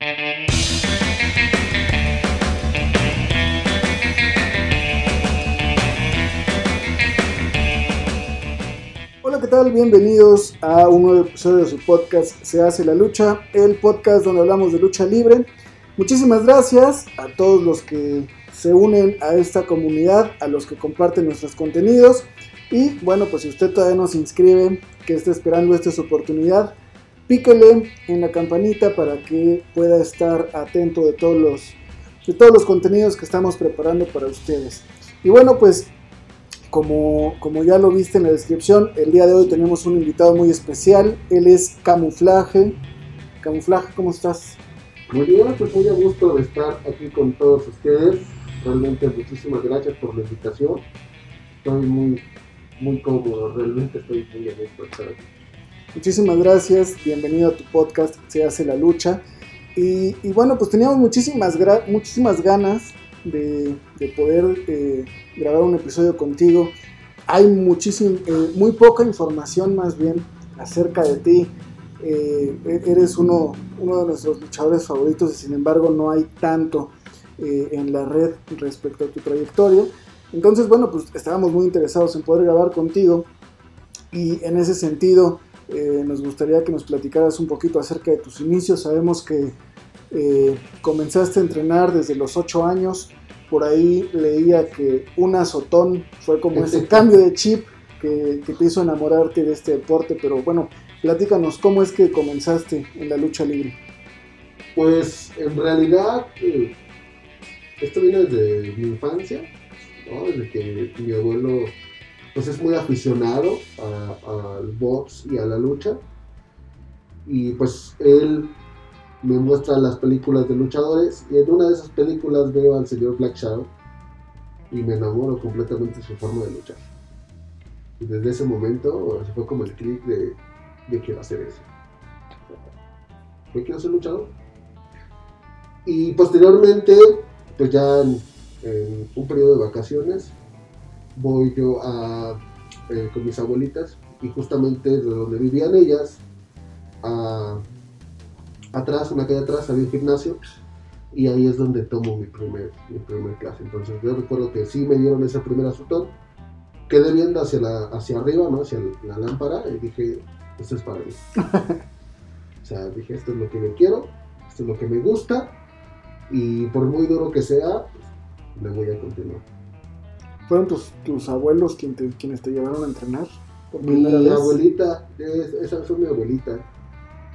Hola, ¿qué tal? Bienvenidos a un nuevo episodio de su podcast Se hace la lucha, el podcast donde hablamos de lucha libre. Muchísimas gracias a todos los que se unen a esta comunidad, a los que comparten nuestros contenidos. Y bueno, pues si usted todavía no se inscribe, que está esperando esta es oportunidad, píquele en la campanita para que pueda estar atento de todos los, de todos los contenidos que estamos preparando para ustedes. Y bueno, pues como, como ya lo viste en la descripción, el día de hoy tenemos un invitado muy especial. Él es Camuflaje. Camuflaje, ¿cómo estás? Muy bien, pues muy a gusto de estar aquí con todos ustedes. Realmente muchísimas gracias por la invitación. Estoy muy, muy cómodo, realmente estoy muy a estar aquí. Muchísimas gracias, bienvenido a tu podcast Se hace la lucha. Y, bueno, pues teníamos muchísimas, muchísimas ganas de, de poder eh, grabar un episodio contigo. Hay muchísimo, eh, muy poca información más bien acerca de ti. Eh, eres uno, uno de nuestros luchadores favoritos y sin embargo no hay tanto en la red respecto a tu trayectoria. Entonces, bueno, pues estábamos muy interesados en poder grabar contigo y en ese sentido eh, nos gustaría que nos platicaras un poquito acerca de tus inicios. Sabemos que eh, comenzaste a entrenar desde los 8 años. Por ahí leía que un azotón fue como ese cambio de chip que, que te hizo enamorarte de este deporte. Pero bueno, platícanos cómo es que comenzaste en la lucha libre. Pues en realidad eh, esto viene desde mi infancia, ¿no? desde que mi abuelo pues es muy aficionado al box y a la lucha. Y pues él me muestra las películas de luchadores y en una de esas películas veo al señor Black Shadow y me enamoro completamente de su forma de luchar. Y desde ese momento fue como el clic de, de quiero hacer eso. Yo quiero ser luchador. Y posteriormente, pues ya en un periodo de vacaciones, voy yo a, eh, con mis abuelitas y justamente de donde vivían ellas, a- atrás, una calle atrás, había un gimnasio y ahí es donde tomo mi primer, mi primer clase. Entonces yo recuerdo que sí me dieron ese primer azotón, quedé viendo hacia, la, hacia arriba, ¿no? hacia la lámpara y dije, esto es para mí. o sea, dije, esto es lo que yo quiero, esto es lo que me gusta y por muy duro que sea, pues, le voy a continuar. ¿Fueron tus, tus abuelos quien te- quienes te llevaron a entrenar por Mi vez? abuelita, es- esa fue mi abuelita,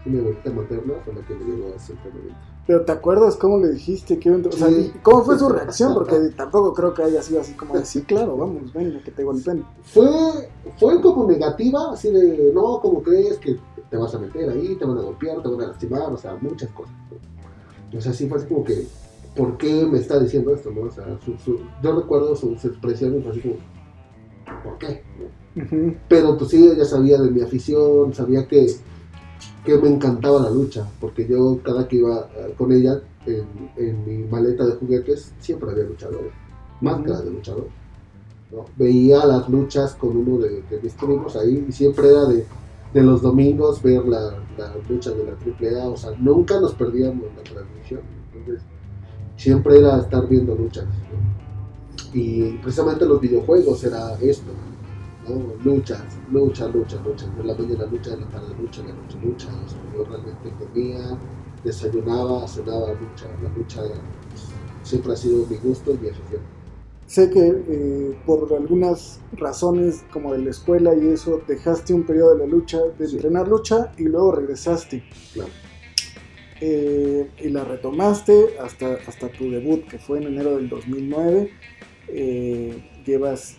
mi abuelita materna fue la que me llevó a ese entrenamiento. Pero ¿te acuerdas cómo le dijiste que? O sea, Sí. ¿cómo fue su reacción? Porque tampoco creo que haya sido así como de, sí, claro, vamos, venga, que te golpeen. Fue, fue como negativa, así de, no, como crees que te vas a meter ahí, te van a golpear, te van a lastimar, o sea, muchas cosas. O sea, sí fue así como que, ¿por qué me está diciendo esto? No? O sea, su- su- yo recuerdo sus su expresiones así como, ¿por qué? Pero pues sí, ella sabía de mi afición, sabía que, que me encantaba la lucha, porque yo cada que iba eh, con ella en, en mi maleta de juguetes siempre había luchadores, máscaras de luchador. ¿no? Veía las luchas con uno de, de mis primos ahí y siempre era de, de los domingos ver la, la lucha de la AAA, o sea, nunca nos perdíamos la transmisión. Entonces, siempre era estar viendo luchas. ¿no? Y precisamente los videojuegos era esto. ¿no? Luchas, lucha, lucha, lucha. En la mañana lucha, en la tarde lucha, en la noche lucha. O sea, yo realmente comía, desayunaba, cenaba lucha. La lucha siempre ha sido mi gusto y mi afición. Sé que eh, por algunas razones como de la escuela y eso, dejaste un periodo de la lucha, de Sí. entrenar lucha y luego regresaste. Claro. Eh, y la retomaste hasta, hasta tu debut, que fue en enero del 2009. Eh, llevas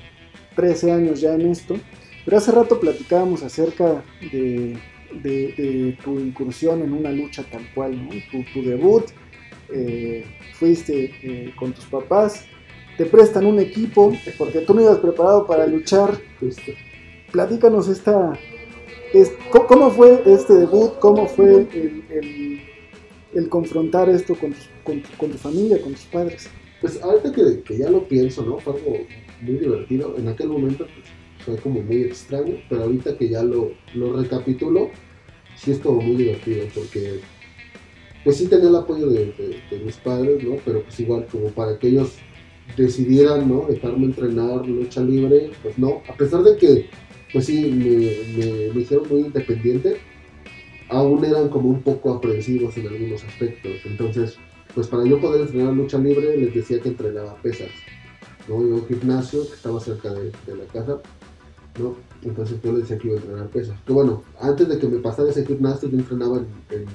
13 años ya en esto. Pero hace rato platicábamos acerca de, de- de tu incursión en una lucha tal cual, ¿no? Tu, tu debut, eh, fuiste eh, con tus papás, te prestan un equipo, porque tú no ibas preparado para luchar. Justo. Platícanos esta, es- ¿cómo, cómo fue este debut? ¿Cómo fue el, el- el confrontar esto con, tus- con tu- con tu familia, con tus padres? Pues ahorita que, ya lo pienso, ¿no? Fue algo muy divertido. En aquel momento pues, fue como muy extraño, pero ahorita que ya lo, lo recapitulo, sí es como muy divertido porque pues sí tenía el apoyo de, mis padres, ¿no? Pero pues igual como para que ellos decidieran, ¿no? Dejarme entrenar lucha libre, pues no, a pesar de que, pues sí, me, hicieron muy independiente, aún eran como un poco aprensivos en algunos aspectos. Entonces, pues para yo poder entrenar lucha libre, les decía que entrenaba pesas, ¿no? A un gimnasio que estaba cerca de, la casa, ¿no? Entonces yo les decía que iba a entrenar pesas. Que bueno, antes de que me pasara ese gimnasio, yo entrenaba en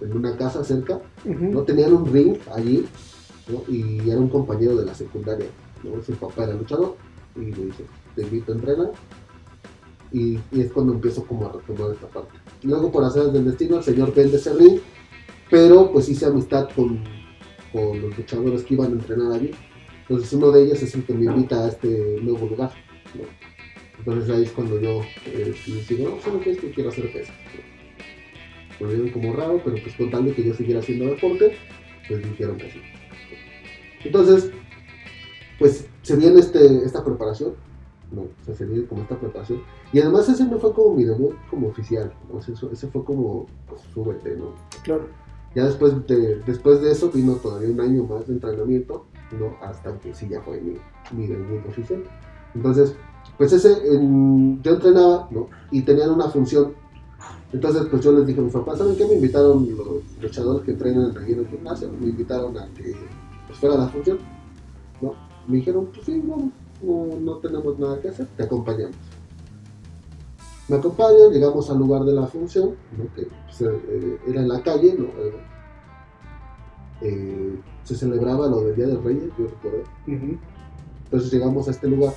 en una casa cerca, ¿no? Tenían un ring allí, Y era un compañero de la secundaria, ¿no? Su papá era luchador y me dice, te invito a entrenar. Y, es cuando empiezo como a retomar esta parte. Luego, por hacer del destino, el señor vende ese ring, pero pues hice amistad con, con los luchadores que iban a entrenar allí. Entonces uno de ellos es el que me invita a este nuevo lugar. Entonces ahí es cuando yo eh, digo, no, ¿sabes qué? Es que quiero hacer pesas lo vieron como raro, pero pues con tal de que yo siguiera haciendo deporte, pues dijeron que sí. Entonces, pues se viene este, esta preparación, ¿no? O sea, se viene como esta preparación. Y además ese no fue como mi debut como oficial, ¿no? ese fue como, pues, súbete, ¿no? Claro. Ya después de, después de eso vino todavía un año más de entrenamiento, ¿no? Hasta que sí ya fue mi, mi debut oficial. Entonces, pues ese, yo entrenaba, ¿no? Y tenían una función entonces, pues yo les dije a mis papás, ¿saben qué? Me invitaron los luchadores que entrenan en el gimnasio, me invitaron a que pues, fuera la función, ¿no? Me dijeron, pues sí, no, no, tenemos nada que hacer, te acompañamos. Me acompañan, llegamos al lugar de la función, ¿no? que pues, eh, era en la calle, ¿no? Eh, se celebraba lo del Día de Reyes, yo recuerdo. Entonces llegamos a este lugar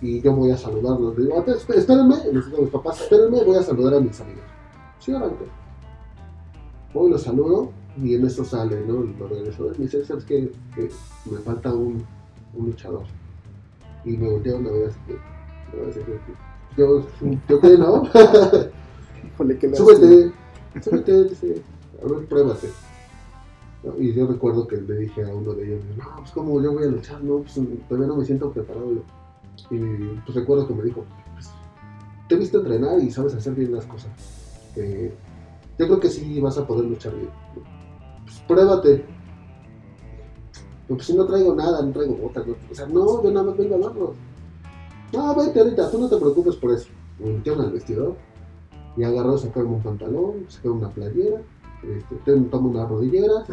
y yo voy a saludarlos. Digo, espérenme, les digo a mis papás, espérenme, voy a saludar a mis amigos. Sí, adelante. Voy, los saludo y en eso sale, ¿no? El organizador me dice, ¿sabes qué? Que me falta un, un luchador. Y me voltearon a ver así que, yo, yo qué, ¿no? súbete, súbete, dice, a ver, pruébate. Y yo recuerdo que le dije a uno de ellos, no, pues como yo voy a luchar, no, pues todavía no me siento preparado. Y pues recuerdo que me dijo, pues, te he visto entrenar y sabes hacer bien las cosas yo creo que sí vas a poder luchar bien. Pues pruébate. Porque si no traigo nada, no traigo botas. o sea, no, yo nada más vengo a verlos. No, vete ahorita, tú no te preocupes por eso. Me metieron al vestidor y agarró, sacaron un pantalón, sacaron una playera, este, tomo una rodillera.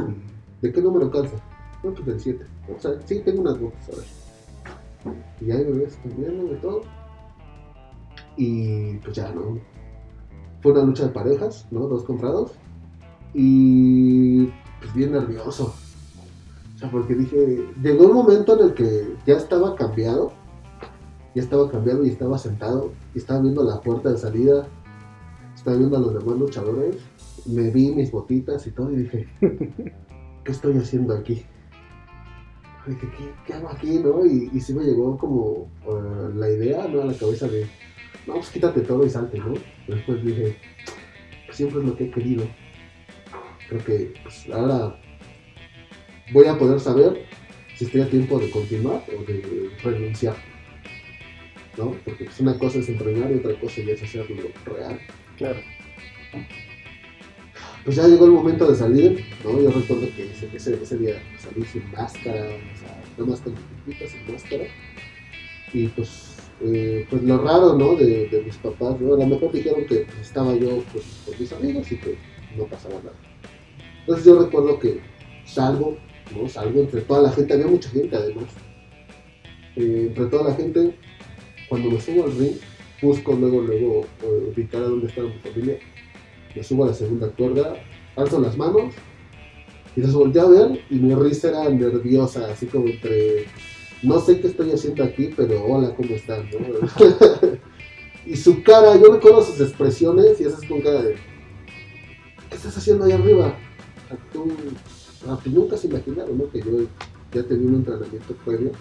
¿De qué número calza? No, pues del 7. O sea, sí, tengo unas botas, a ver. Y ahí me ves cambiando de todo. Y pues ya, ¿no? Fue una lucha de parejas, ¿no? Dos comprados. Y pues bien nervioso. Porque dije, llegó un momento en el que ya estaba cambiado. Ya estaba cambiado y estaba sentado. Y estaba viendo la puerta de salida. Estaba viendo a los demás luchadores. Me vi mis botitas y todo y dije, ¿qué estoy haciendo aquí? Dije, ¿qué, hago aquí, no? Y, y sí me llegó como uh, la idea, ¿no? A la cabeza de, no, pues quítate todo y salte, ¿no? Después dije, siempre es lo que he querido. Creo que pues, ahora voy a poder saber si estoy a tiempo de continuar o de renunciar. ¿No? Porque pues, una cosa es entrenar y otra cosa ya es hacerlo real. Claro. Pues ya llegó el momento de salir, ¿no? Yo recuerdo que ese, ese, día salí sin máscara, o sea, nada más con sin máscara. Y pues eh, pues lo raro, ¿no? De, mis papás, ¿no? A lo mejor dijeron que pues, estaba yo pues, con mis amigos y que no pasaba nada. Entonces yo recuerdo que salgo, ¿no? Salgo entre toda la gente, había mucha gente además. Eh, entre toda la gente, cuando me subo al ring, busco luego, luego eh, ubicar a dónde está mi familia. Me subo a la segunda cuerda, alzo las manos y los volteé a ver y mi risa era nerviosa, así como entre no sé qué estoy haciendo aquí, pero hola, ¿cómo están? y su cara, yo recuerdo sus expresiones y esas con cara de, ¿qué estás haciendo ahí arriba? tú, nunca se imaginaron, ¿no? Que yo ya tenía un entrenamiento previo,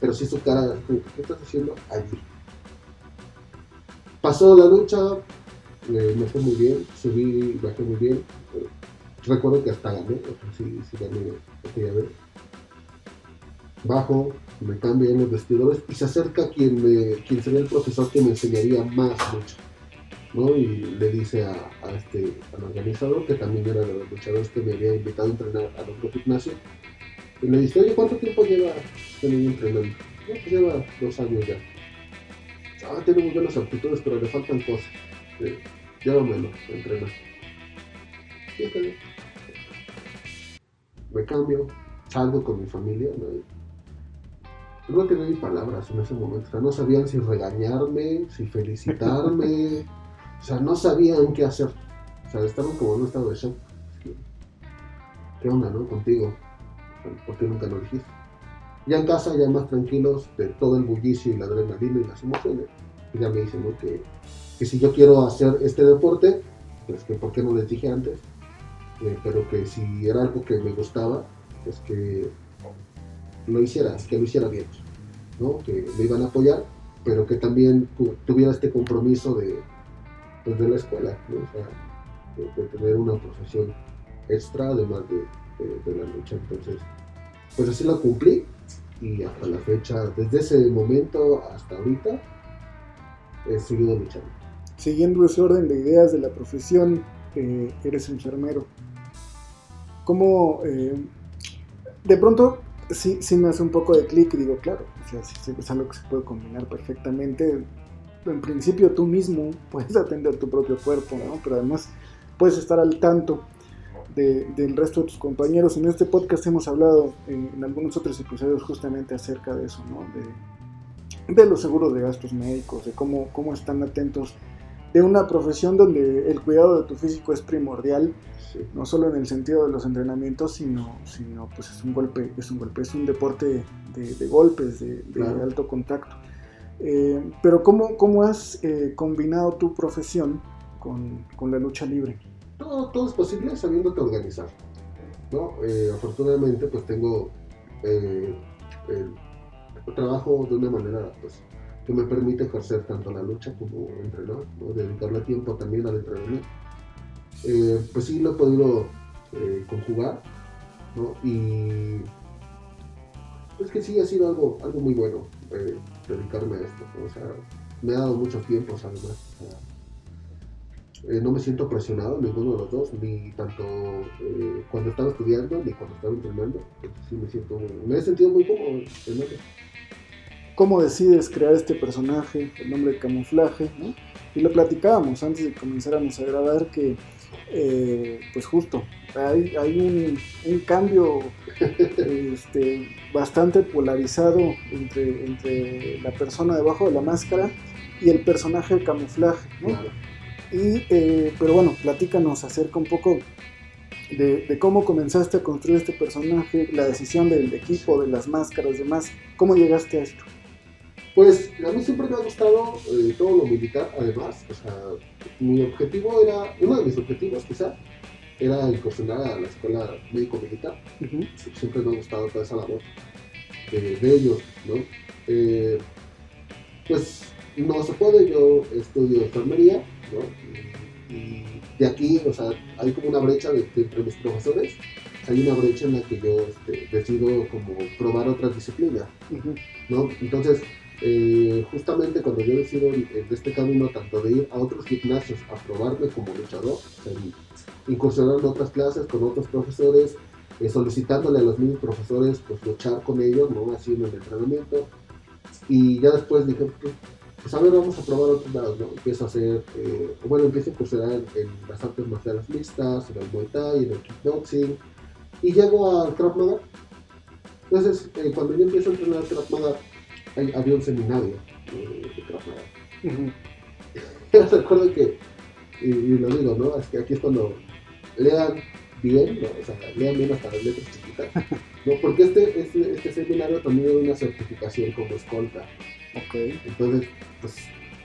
pero sí su cara, ¿qué estás haciendo allí? Pasó la lucha, me fue muy bien, subí, bajé muy bien. Recuerdo que hasta gané, sí, sí gané aquella vez bajo, me cambio en los vestidores y se acerca quien, me, quien sería el profesor que me enseñaría más mucho. Y le dice a, a este, al organizador, que también era de los luchadores que me había invitado a entrenar al otro gimnasio, y le dice, oye, ¿cuánto tiempo lleva este niño entrenando? Pues lleva dos años ya. Ah, tiene muy buenas aptitudes, pero le faltan cosas. Sí, llévamelo a entrenar. Sí, está bien. Me cambio, salgo con mi familia, ¿no? No tenía ni palabras en ese momento. O sea, no sabían si regañarme, si felicitarme. O sea, no sabían qué hacer. O sea, estaban como en un estado de shock. ¿Qué onda, no? Contigo. ¿Por qué nunca lo dijiste? Ya en casa, ya más tranquilos de todo el bullicio y la adrenalina y las emociones. Ya me dicen, ¿no? Que, que si yo quiero hacer este deporte, pues que por qué no les dije antes. Eh, pero que si era algo que me gustaba, pues que lo hiciera, que lo hiciera bien, ¿no? que me iban a apoyar, pero que también tuviera este compromiso de, pues, de la escuela, ¿no? o sea, de, de, tener una profesión extra además de, de, la lucha. Entonces, pues así lo cumplí y hasta la fecha, desde ese momento hasta ahorita, he seguido luchando. Siguiendo ese orden de ideas de la profesión, eh, eres enfermero. ¿Cómo eh, de pronto sí, sí me hace un poco de clic y digo, claro, o sea, sí, es algo que se puede combinar perfectamente. En principio tú mismo puedes atender tu propio cuerpo, ¿no? Pero además puedes estar al tanto de, del resto de tus compañeros. En este podcast hemos hablado en, en, algunos otros episodios justamente acerca de eso, ¿no? De, de los seguros de gastos médicos, de cómo, cómo están atentos de una profesión donde el cuidado de tu físico es primordial, sí. no solo en el sentido de los entrenamientos, sino, sino pues es un golpe, es un golpe, es un deporte de, de golpes, de, claro. alto contacto. Eh, pero ¿cómo, cómo has eh, combinado tu profesión con, con, la lucha libre? Todo, es posible sabiéndote organizar. ¿no? Eh, afortunadamente pues tengo trabajo de una manera pues, que me permite ejercer tanto la lucha como entrenar, ¿no? dedicarle tiempo también al entrenamiento. Pues sí lo he podido conjugar, ¿no? Y es que sí ha sido algo, algo muy bueno eh, dedicarme a esto, o sea, me ha dado mucho tiempo, además. Sea, no me siento presionado ninguno de los dos, ni tanto cuando estaba estudiando ni cuando estaba entrenando. Sí me siento, me he sentido muy cómodo en eso cómo decides crear este personaje, el nombre de camuflaje. Y lo platicábamos antes de comenzáramos a grabar que, eh, pues justo, hay, hay un, un, cambio este, bastante polarizado entre, entre, la persona debajo de la máscara y el personaje de camuflaje, ¿no? Claro. Y, eh, pero bueno, platícanos acerca un poco de, de, cómo comenzaste a construir este personaje, la decisión del equipo, de las máscaras, demás, cómo llegaste a esto. Pues a mí siempre me ha gustado eh, todo lo militar, además. O sea, mi objetivo era, uno de mis objetivos quizá, era incursionar a la escuela médico-militar. Uh -huh. Siempre me ha gustado toda esa labor eh, de ellos, ¿no? Eh, pues no se puede, yo estudio enfermería, ¿no? Y, de aquí, o sea, hay como una brecha de, de, entre mis profesores. Hay una brecha en la que yo este, decido como probar otras disciplinas, uh -huh. ¿no? Entonces, eh, justamente cuando yo decido en, este camino tanto de ir a otros gimnasios a probarme como luchador, incursionar en otras clases con otros profesores, eh, solicitándole a los mismos profesores pues luchar con ellos, ¿no? Así en el entrenamiento. Y ya después dije, pues, pues a ver, vamos a probar otros lados, ¿no? Empiezo a hacer, eh, bueno, empiezo a incursionar en, en, las artes marciales mixtas, en el Muay Thai, en el kickboxing, y llego al Krav Maga. Entonces, cuando yo empiezo a entrenar Krav Maga, había un seminario eh, de Krav. Uh -huh. Recuerdo que, y, y, lo digo, ¿no? Es que aquí es cuando lean bien, ¿no? o sea, lean bien hasta las letras chiquitas, ¿no? Porque este, este, este seminario también era una certificación como escolta. Ok. Entonces, pues,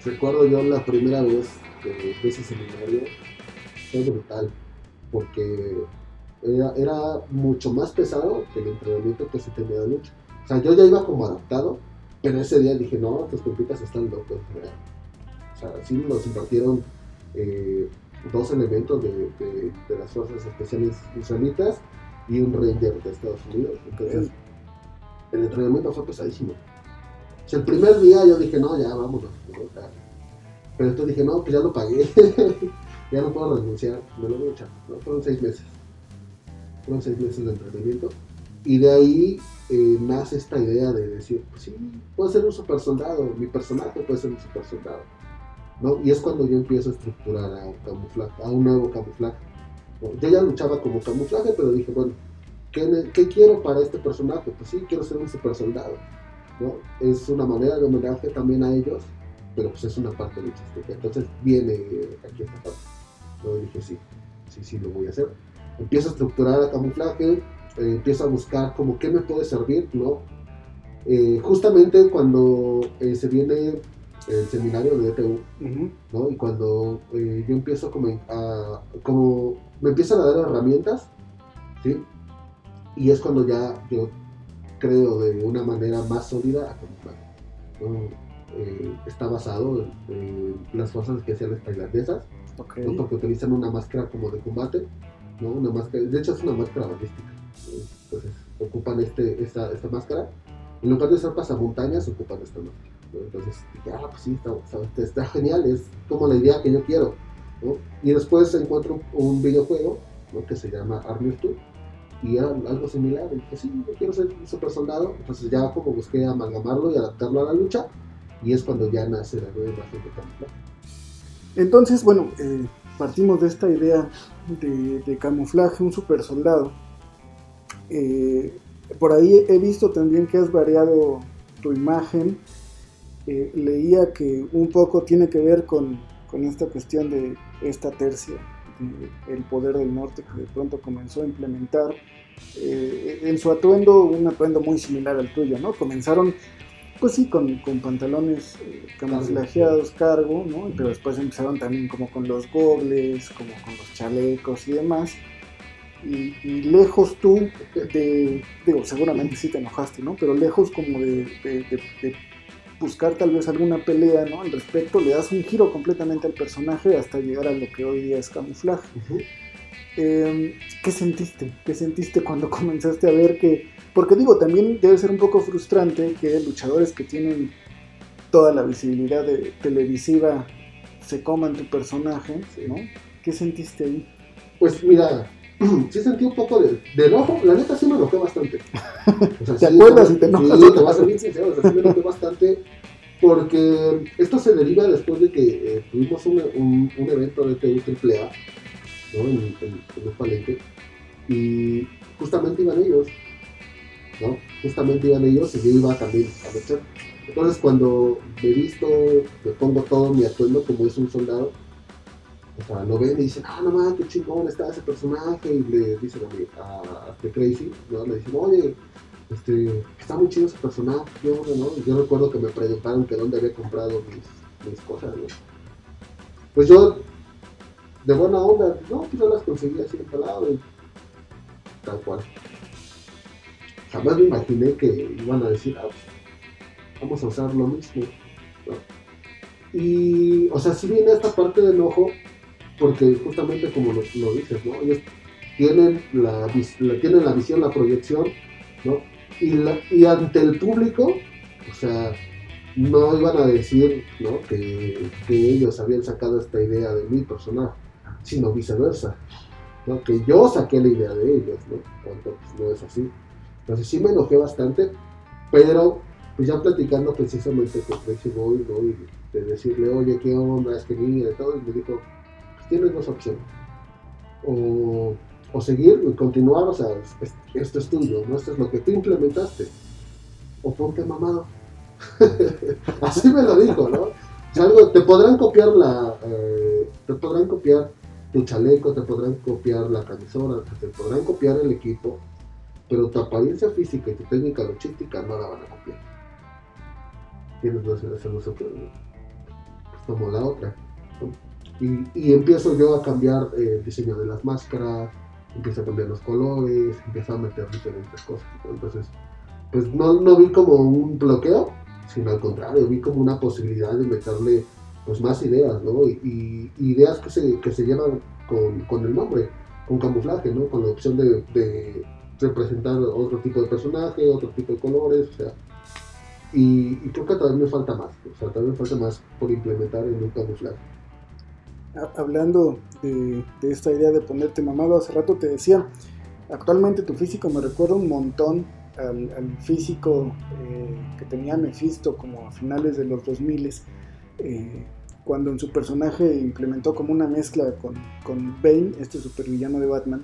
recuerdo yo la primera vez que fui ese seminario, fue brutal, porque era, era, mucho más pesado que el entrenamiento que se tenía de lucha. O sea, yo ya iba como adaptado, pero ese día dije, no, tus compitas están locos. O sea, sí nos impartieron eh, dos elementos de, de, de, las fuerzas especiales israelitas y un ranger de Estados Unidos. Entonces, el entrenamiento fue pesadísimo. O sea, el primer día yo dije, no, ya vámonos. Pero entonces dije, no, pues ya lo pagué. ya no puedo renunciar, me lo voy a echar. ¿no? Fueron seis meses. Fueron seis meses de entrenamiento. Y de ahí eh, nace esta idea de decir, pues sí, puedo ser un super soldado, mi personaje puede ser un super soldado. ¿no? Y es cuando yo empiezo a estructurar a un camuflaje, a un nuevo camuflaje. ¿no? Yo ya luchaba como camuflaje, pero dije, bueno, ¿qué, ¿qué, quiero para este personaje? Pues sí, quiero ser un super soldado. ¿no? Es una manera de homenaje también a ellos, pero pues es una parte luchística. Entonces viene aquí esta parte. ¿no? Y dije, sí, sí, sí, lo voy a hacer. Empiezo a estructurar el camuflaje, eh, empiezo a buscar como qué me puede servir, ¿no? Eh, justamente cuando eh, se viene el seminario de ETU, Ujú. ¿no? Y cuando eh, yo empiezo como a, como me empiezan a dar herramientas, ¿sí? Y es cuando ya yo creo de una manera más sólida a. Eh, está basado en, en las fuerzas especiales tailandesas, Ok. ¿no? porque utilizan una máscara como de combate, ¿no? Una máscara, de hecho es una máscara balística. Ocupan este, esta, esta máscara, en lugar de ser pasamontañas ocupan esta máscara, entonces dije, ah, pues sí, está, está- genial, es como la idea que yo quiero, y después encuentro un, videojuego, que se llama of Two, y era algo similar, y sí, yo quiero ser super soldado, entonces ya como busqué amalgamarlo y adaptarlo a la lucha, y es cuando ya nace la nueva imagen de camuflaje. Entonces, bueno, eh, partimos de esta idea de, de camuflaje, un super soldado. Eh, por ahí he visto también que has variado tu imagen. Eh, leía que un poco tiene que ver con, con esta cuestión de esta tercia, el poder del norte que de pronto comenzó a implementar. eh, en su atuendo, un atuendo muy similar al tuyo, ¿no? Comenzaron pues sí, con, con pantalones eh, cargo, ¿no? Pero después empezaron también como con los gobles, como con los chalecos y demás. Y, y lejos tú de, digo, seguramente sí te enojaste, ¿no? Pero lejos como de, de- de- de buscar tal vez alguna pelea, ¿no? Al respecto, le das un giro completamente al personaje hasta llegar a lo que hoy día es camuflaje. Eh, ¿Qué sentiste? ¿Qué sentiste cuando comenzaste a ver que... Porque digo, también debe ser un poco frustrante que luchadores que tienen toda la visibilidad de- televisiva se coman tu personaje, ¿no? ¿Qué sentiste ahí? Pues mira, sí sentí un poco de, de enojo, la neta sí me enojé bastante. O sea, ¿Te sí, acuerdas te Sí, te voy a bien sincero, o sea, sí me enojé bastante porque esto se deriva después de que eh, tuvimos un, un, un evento de TU AAA, ¿no? En, en, en un palenque, y justamente iban ellos, ¿no? Justamente iban ellos y yo iba también a luchar. Entonces cuando me visto, me pongo todo mi atuendo como es un soldado, o sea, lo ven y dicen, ah, no mames, qué chingón está ese personaje. Y le dicen a, a, a este Crazy, ¿no? Le dicen, oye, este, está muy chido ese personaje. ¿qué onda, no? Yo recuerdo que me preguntaron que dónde había comprado mis, cosas, ¿no? Pues yo, de buena onda, no, pues yo las conseguí así en lado y tal cual. Jamás me imaginé que iban a decir, ah, pues, vamos a usar lo mismo. ¿no? Y, o sea, sí viene esta parte de enojo, porque justamente como lo, lo dices, ¿no? Ellos tienen la, la- tienen la visión, la proyección, ¿no? Y, la- y ante el público, o sea, no iban a decir, ¿no? Que, que ellos habían sacado esta idea de mi personaje, sino viceversa, ¿no? Que yo saqué la idea de ellos, ¿no? Cuando pues, no es así. Entonces sí me enojé bastante, pero pues ya platicando precisamente con Tracy Boy, ¿no? Y de decirle, oye, ¿qué onda? Es que mira, y todo, y me dijo, tienes dos opciones. O, o seguir y continuar, o sea, es- es- esto es tuyo. Esto es lo que tú implementaste. O ponte mamado. Así me lo dijo, ¿no? Algo, te podrán copiar la, eh, te podrán copiar tu chaleco, te podrán copiar la camisora, te podrán copiar el equipo, pero tu apariencia física y tu técnica luchística no la van a copiar. Tienes dos. Pues tomo la otra. Y, y empiezo yo a cambiar eh, el diseño de las máscaras, empiezo a cambiar los colores, empiezo a meter diferentes cosas. Entonces, pues no, no vi como un bloqueo, sino al contrario, vi como una posibilidad de meterle pues más ideas, ¿no? Y, y ideas que se, que se llevan con, con el nombre, con camuflaje, ¿no? Con la opción de, de representar otro tipo de personaje, otro tipo de colores, o sea, Y, creo que todavía me falta más, o sea, todavía me falta más por implementar en un camuflaje. Hablando de, esta idea de ponerte mamado, hace rato te decía, actualmente tu físico me recuerda un montón al, físico eh, que tenía Mephisto como a finales de los 2000 eh, cuando en su personaje implementó como una mezcla con, con Bane, este supervillano de Batman.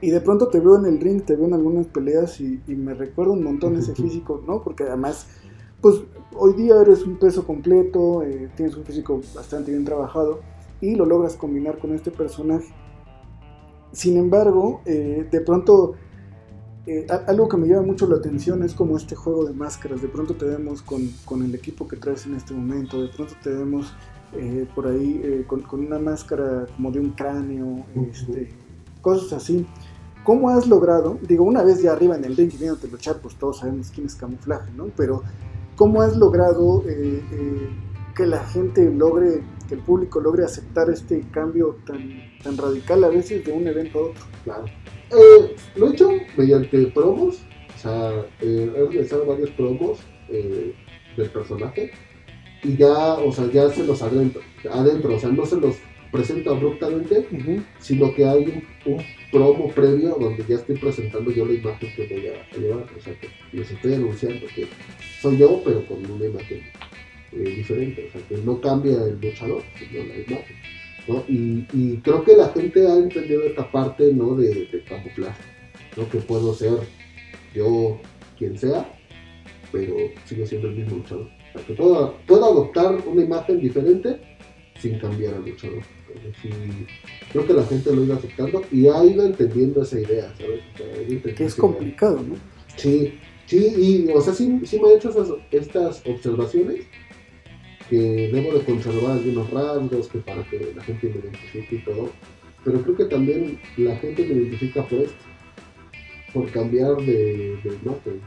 Y de pronto te veo en el ring, te veo en algunas peleas y, me recuerda un montón ese físico, ¿no? Porque además, pues hoy día eres un peso completo, eh, tienes un físico bastante bien trabajado y lo logras combinar con este personaje. Sin embargo, eh, de pronto eh, algo que me llama mucho la atención es como este juego de máscaras. De pronto te vemos con, el equipo que traes en este momento, de pronto te vemos por ahí eh, con, una máscara como de un cráneo, este, cosas así. ¿Cómo has logrado, digo, una vez ya arriba en el ring y viéndote luchar, pues todos sabemos quién es camuflaje, ¿no? Pero ¿cómo has logrado que la gente logre, que el público logre aceptar este cambio tan, tan radical a veces de un evento a otro? Claro. Eh, lo he hecho mediante promos, o sea, eh, he realizado varios promos eh, del personaje y ya, o sea, ya se los adentro, adentro, o sea, no se los presento abruptamente, sino que hay un, promo previo donde ya estoy presentando yo la imagen que voy a, llevar, o sea, que les estoy anunciando que soy yo, pero con una imagen diferente, o sea, que no cambia el luchador, sino la imagen. Y, creo que la gente ha entendido esta parte ¿no? de, camuflaje, ¿no? que puedo ser yo quien sea, pero sigo siendo el mismo luchador. que puedo, adoptar una imagen diferente sin cambiar al luchador. Creo que la gente lo ido aceptando y ha ido entendiendo esa idea, ¿sabes? que es complicado, ¿no? Sí, sí, y o sea, sí, sí me ha hecho estas observaciones que debo de conservar algunos rasgos que para que la gente me identifique y todo, pero creo que también la gente me identifica por esto, por cambiar de, de.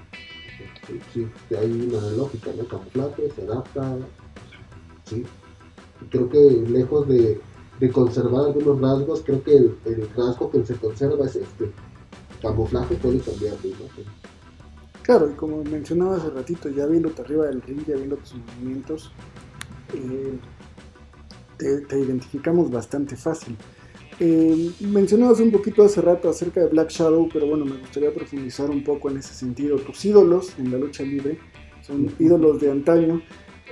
Sí, hay una lógica, ¿no? Camuflaje, se adapta, sí. Creo que lejos de, de conservar algunos rasgos, creo que el, el, rasgo que se conserva es este. Camuflaje puede cambiar de imagen. Claro, y como mencionaba hace ratito, ya viéndote arriba del ring, ya viendo tus movimientos, eh, te, identificamos bastante fácil. Eh, mencionabas un poquito hace rato acerca de Black Shadow, pero bueno, me gustaría profundizar un poco en ese sentido. Tus ídolos en la lucha libre son ídolos de antaño,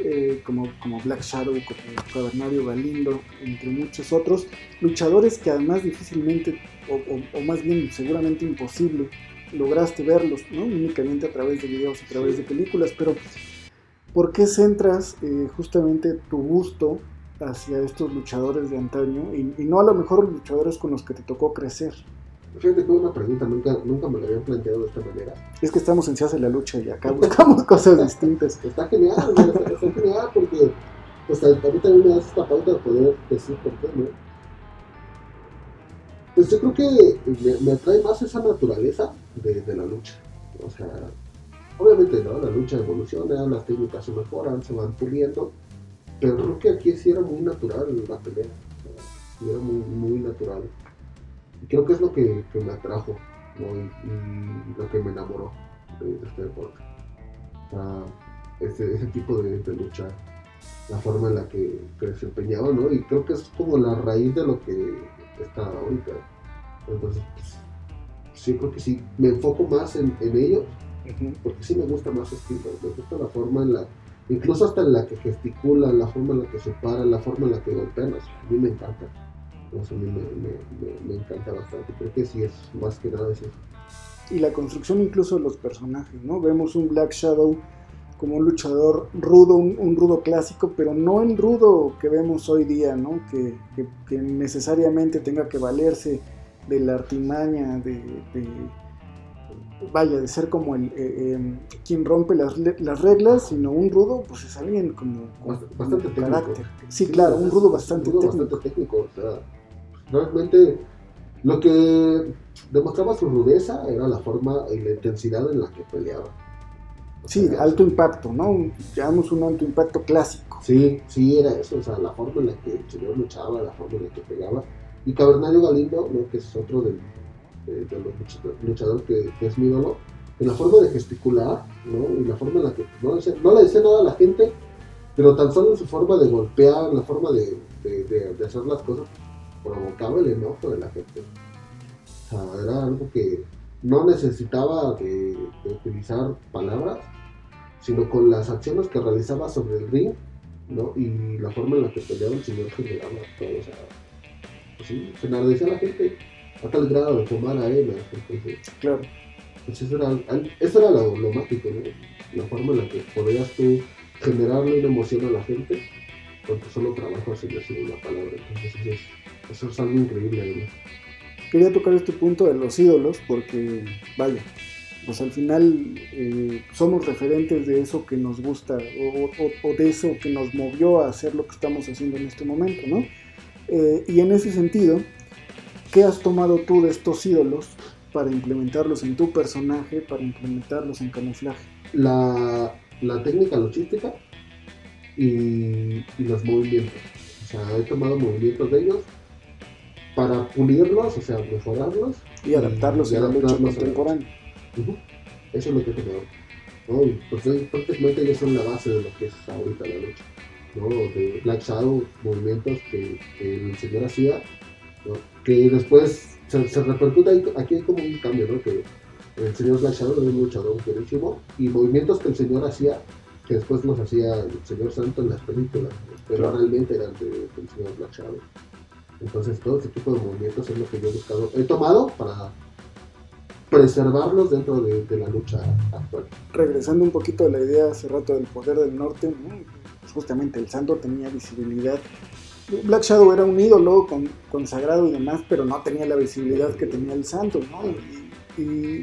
eh, como, como Black Shadow, como Cavernario Galindo, entre muchos otros, luchadores que además difícilmente, o, más bien seguramente imposible, lograste verlos, ¿no? únicamente a través de videos, a través de películas, pero ¿por qué centras eh, justamente tu gusto hacia estos luchadores de antaño y, no a lo mejor los luchadores con los que te tocó crecer? Fíjate que una pregunta, nunca, nunca me la habían planteado de esta manera. Es que estamos en Se la lucha y acá buscamos cosas distintas. Está genial, está, genial porque pues a, mí también me das esta pauta de poder decir por qué, ¿no? Pues yo creo que me, atrae más esa naturaleza de, de la lucha. O sea, Obviamente, ¿no? La lucha evoluciona, las técnicas se mejoran, se van puliendo, pero creo que aquí sí era muy natural la pelea, era muy, muy natural. Y creo que es lo que, me atrajo, y, lo que me enamoró de, este deporte. ese, ese, tipo de, lucha, la forma en la que, se desempeñaba, ¿no? Y creo que es como la raíz de lo que está ahorita. Entonces, pues, sí, creo que sí, me enfoco más en, en ellos porque sí me gusta más su estilo, me gusta la forma en la, incluso hasta en la que gesticula, la forma en la que se para, la forma en la que golpea, a mí me encanta, a mí me, encanta bastante, creo que sí es más que nada eso. Y la construcción incluso de los personajes, ¿no? Vemos un Black Shadow como un luchador rudo, un, rudo clásico, pero no el rudo que vemos hoy día, ¿no? Que, que, necesariamente tenga que valerse de la artimaña, de vaya, de ser como el eh, em, quien rompe las, las, reglas, sino un rudo, pues es alguien como, bastante técnico. carácter. Sí, claro, un rudo bastante técnico. O sea, realmente lo que demostraba su rudeza era la forma y la intensidad en la que peleaba. sí, alto impacto, ¿no? Llamamos un alto impacto clásico. Sí, sí, era eso, o sea, la forma en la que el señor luchaba, la forma en la que pegaba. Y Cavernario Galindo, ¿no? que es otro de, de, los luchadores que, es mi ídolo, en la forma de gesticular, ¿no? Y la forma en la que no, decía- no le decía nada a la gente, pero tan solo en su forma de golpear, la forma de, de- de- de hacer las cosas, provocaba el enojo de la gente. O sea, era algo que no necesitaba de, de utilizar palabras, sino con las acciones que realizaba sobre el ring, ¿no? Y la forma en la que peleaba el señor generaba todo, o sea, pues sí, se enardecía a la gente a tal grado de tomar a él, entonces, Claro. pues eso era, eso era lo, lo mágico, ¿no? La forma en la que podías tú generarle una emoción a la gente tu solo trabajo sin decir una palabra. Entonces eso es, eso es algo increíble además. Quería tocar este punto de los ídolos porque, vaya, pues al final eh, somos referentes de eso que nos gusta o, o- o de eso que nos movió a hacer lo que estamos haciendo en este momento, ¿no? Eh, y en ese sentido, ¿qué has tomado tú de estos ídolos para implementarlos en tu personaje, para implementarlos en camuflaje? La, la técnica logística y, y los movimientos. O sea, he tomado movimientos de ellos para pulirlos, o sea, mejorarlos. Y adaptarlos Y a la lucha adaptarlos a la contemporánea. Eso es lo que he tomado. ¿no? Y pues ellos prácticamente ellos son la base de lo que es ahorita la lucha. ¿no? De Black Shadow, movimientos que, que el señor hacía, ¿no? que después se, se repercute ahí, aquí hay como un cambio, ¿no? que el señor Black Shadow era un luchador buenísimo y movimientos que el señor hacía que después los hacía el señor Santo en las películas, ¿no? pero Claro. realmente eran de- del señor Black Shadow. Entonces todo ese tipo de movimientos es lo que yo he buscado, he tomado para preservarlos dentro de, de la lucha actual. regresando un poquito a la idea hace rato del poder del norte, ¿no? pues justamente el santo tenía visibilidad. Black Shadow era un ídolo con- consagrado y demás, pero no tenía la visibilidad que tenía el santo, ¿no? Y,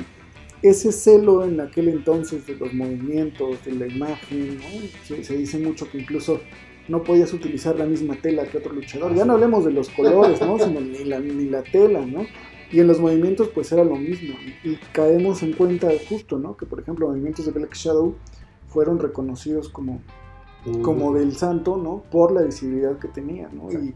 ese celo en aquel entonces de los movimientos, de la imagen, ¿no? se, se dice mucho que incluso no podías utilizar la misma tela que otro luchador. Ya no hablemos de los colores, ¿no? Sino ni la, ni la tela, ¿no? Y en los movimientos pues era lo mismo. Y, y caemos en cuenta justo, ¿no? Que por ejemplo movimientos de Black Shadow fueron reconocidos como, como del santo, ¿no? Por la visibilidad que tenía, ¿no? Y,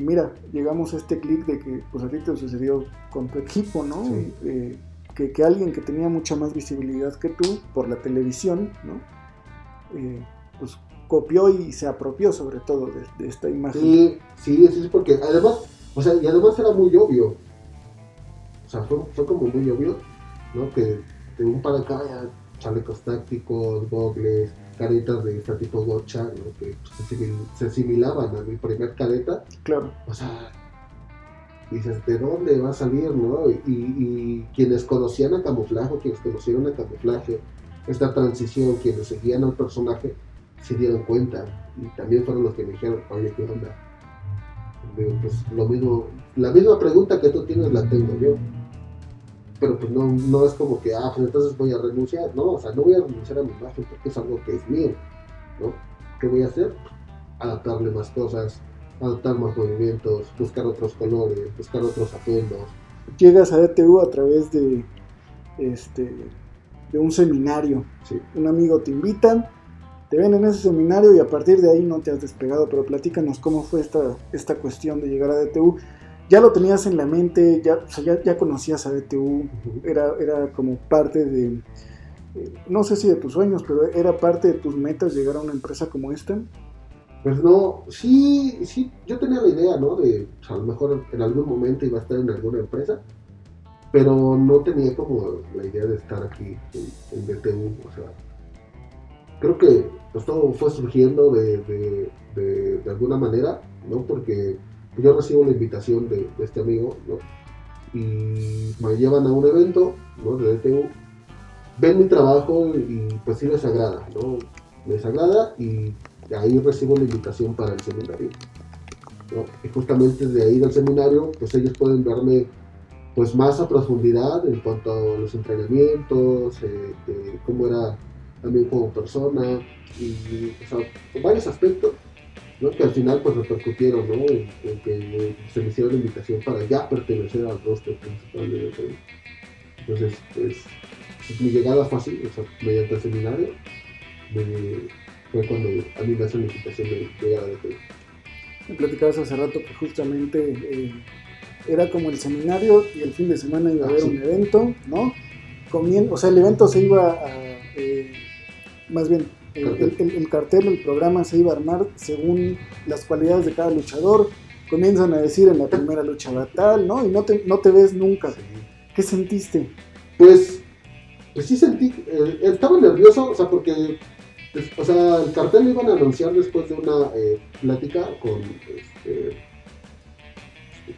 mira, llegamos a este clic de que pues a ti te sucedió con tu equipo, ¿no? Sí. Eh, que, que alguien que tenía mucha más visibilidad que tú por la televisión, ¿no? Eh, pues copió y se apropió sobre todo de, de esta imagen. Sí, sí, sí, porque además, o sea, y además era muy obvio. O sea, fue, fue como muy obvio, ¿no? Que de un para acá chalecos tácticos, gogles, caretas de este tipo gocha, ¿no? Que se, simil- se asimilaban a mi primer careta. Claro, O sea, dices, ¿de dónde va a salir, no? Y, y quienes conocían a camuflaje, quienes conocieron a camuflaje, esta transición, quienes seguían al personaje, se dieron cuenta. Y también fueron los que me dijeron, oye, ¿qué onda? Digo, pues lo mismo, la misma pregunta que tú tienes la tengo yo. Pero pues no, no es como que, ah, pues entonces voy a renunciar. No, o sea, no voy a renunciar a mi imagen porque es algo que es mío, ¿no? ¿Qué voy a hacer? Adaptarle más cosas, adaptar más movimientos, buscar otros colores, buscar otros atuendos. llegas a DTU a través de este de un seminario. Sí. Un amigo te invita, te ven en ese seminario y a partir de ahí no te has despegado, pero platícanos cómo fue esta, esta cuestión de llegar a DTU. Ya lo tenías en la mente, ya, o sea, ya, ya conocías a DTU, Ujú. era, era como parte de, eh, no sé si de tus sueños, pero era parte de tus metas llegar a una empresa como esta. Pues no, sí, sí, yo tenía la idea, ¿no? De, o sea, a lo mejor en algún momento iba a estar en alguna empresa, pero no tenía como la idea de estar aquí en, en DTU, o sea, creo que todo fue surgiendo de, de, de, de alguna manera, ¿no? Porque yo recibo la invitación de, este amigo. Y me llevan a un evento, ¿no? De DTU, ven mi trabajo y pues sí les agrada, ¿no? Les agrada y ahí recibo la invitación para el seminario. ¿no? Y justamente de ahí del seminario, pues ellos pueden verme pues más a profundidad en cuanto a los entrenamientos, eh, de cómo era también como persona, y o varios aspectos, ¿no? que al final pues repercutieron ¿no? en, en que se me hicieron la invitación para ya pertenecer al roster principal de DTU. Entonces, pues, mi llegada fue así, o sea, mediante el seminario, me- fue cuando a mí me hacen la invitación de llegar a DTU. Me platicabas hace rato que justamente eh, era como el seminario y el fin de semana iba a Ah, haber sí. un evento, ¿no? comien- o sea, el evento se iba a, eh, más bien, el, Cartel. el- el cartel, el programa se iba a armar según las cualidades de cada luchador. Comienzan a decir en la primera lucha va tal, ¿no? Y no te, no te ves nunca. ¿Qué sentiste? Pues, pues sí sentí, eh, estaba nervioso, o sea, porque, pues, o sea, el cartel lo iban a anunciar después de una eh, plática con, este,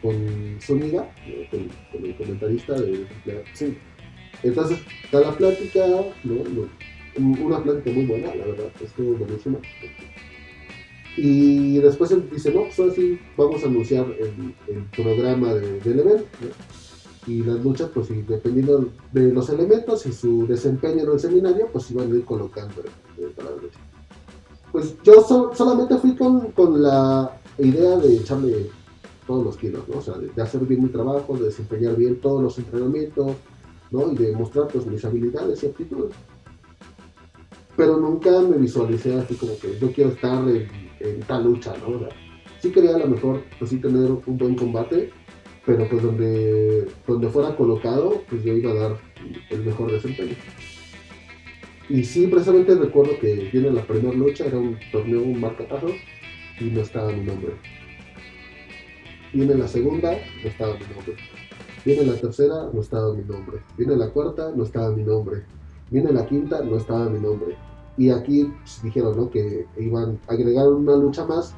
con Zúñiga, eh, con, con el comentarista de Sí, Entonces, está la plática, ¿no? No, Una plática muy buena, la verdad, estuvo buenísima. Y después él dice, no, pues ahora sí, vamos a anunciar el, programa de- del evento. Y las luchas, pues dependiendo de los elementos y su desempeño en el seminario, pues iban a ir colocando para la. Pues yo so- solamente fui con, con la idea de echarle todos los kilos, ¿no? O sea, de, de hacer bien mi trabajo, de desempeñar bien todos los entrenamientos, ¿no? Y de mostrar pues mis habilidades y aptitudes. Pero nunca me visualicé así como que yo quiero estar en, en tal lucha, ¿no? Sí quería a lo mejor pues sí tener un buen combate, pero pues donde, donde fuera colocado, pues yo iba a dar el mejor desempeño. Y sí, precisamente recuerdo que viene la primera lucha, era un torneo, un marcatazos, y no estaba mi nombre. Viene la segunda, no estaba mi nombre. Viene la tercera, no estaba mi nombre. Viene la cuarta, no estaba mi nombre. Viene la quinta, no estaba mi nombre. Y aquí pues, dijeron ¿no? que iban a agregar una lucha más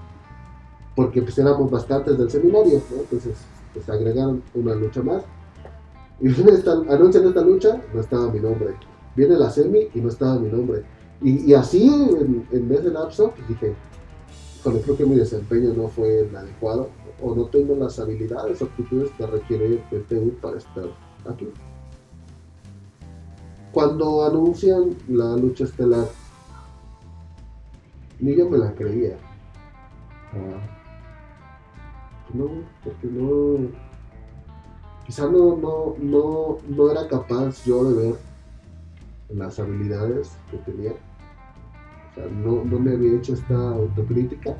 porque pues éramos bastantes del seminario, ¿no? Entonces pues agregaron una lucha más. Y esta, anuncian esta lucha, no estaba mi nombre. Viene la semi y no estaba mi nombre. Y, y así en, en ese lapso pues, dije, híjole, creo que mi desempeño no fue el adecuado o no tengo las habilidades o aptitudes que requiere el PTU para estar aquí. Cuando anuncian la lucha estelar, ni yo me la creía. Ah, no, porque no. Quizá no, no, no, no era capaz yo de ver las habilidades que tenía. O sea, no, no me había hecho esta autocrítica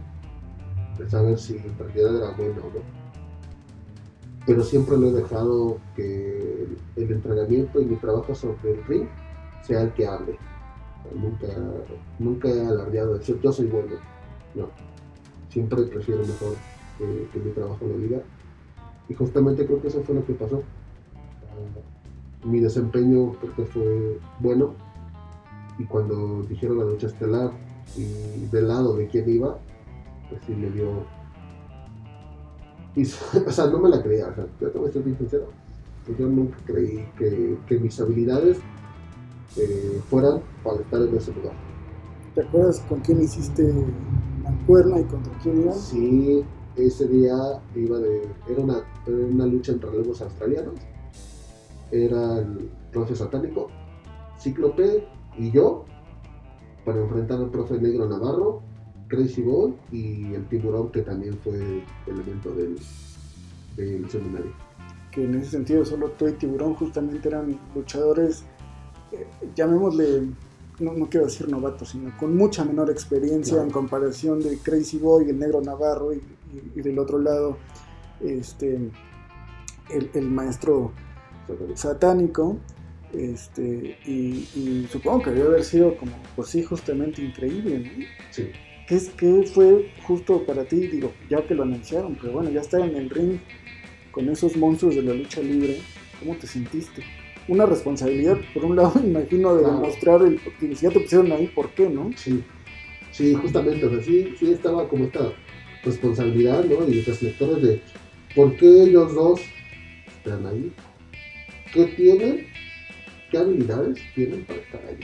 de saber si en realidad era bueno o no. Pero siempre lo he dejado que el, entrenamiento y mi trabajo sobre el ring sea el que hable. Nunca, nunca he alardeado de decir yo soy bueno. No. Siempre prefiero mejor que, que mi trabajo lo diga. Y justamente creo que eso fue lo que pasó. Ah, mi desempeño creo que fue bueno. Y cuando dijeron la lucha estelar y del lado de quién iba, pues sí me dio. Y, o sea, no me la creía, o sea, yo te voy a ser bien sincero. Pues yo nunca creí que, que mis habilidades eh, fueran para estar en ese lugar. ¿te acuerdas con quién hiciste mancuerna y contra quién ibas? Sí, ese día iba de. Era una, era una lucha entre relevos australianos. Era el profe satánico, Cíclope y yo, para enfrentar al profe negro Navarro, Crazy Boy y el tiburón, que también fue elemento del, del seminario. que en ese sentido solo tú y Tiburón justamente eran luchadores, eh, llamémosle, no, no quiero decir novatos, sino con mucha menor experiencia Claro. en comparación de Crazy Boy, el negro Navarro y, y- y del otro lado este, el, el maestro satánico. Este, y, y supongo que debe haber sido como, pues sí, justamente increíble, ¿no? Sí. ¿Qué, es, ¿Qué fue justo para ti? Digo, ya que lo anunciaron, pero bueno, ya estar en el ring con esos monstruos de la lucha libre, ¿cómo te sentiste? Una responsabilidad, por un lado, me imagino, de Claro. demostrar, el, si ya te pusieron ahí, ¿por qué, no? Sí, sí, justamente, o sea, sí, sí estaba como esta responsabilidad, ¿no? Y reflectores de por qué ellos dos están ahí, qué tienen, qué habilidades tienen para estar ahí.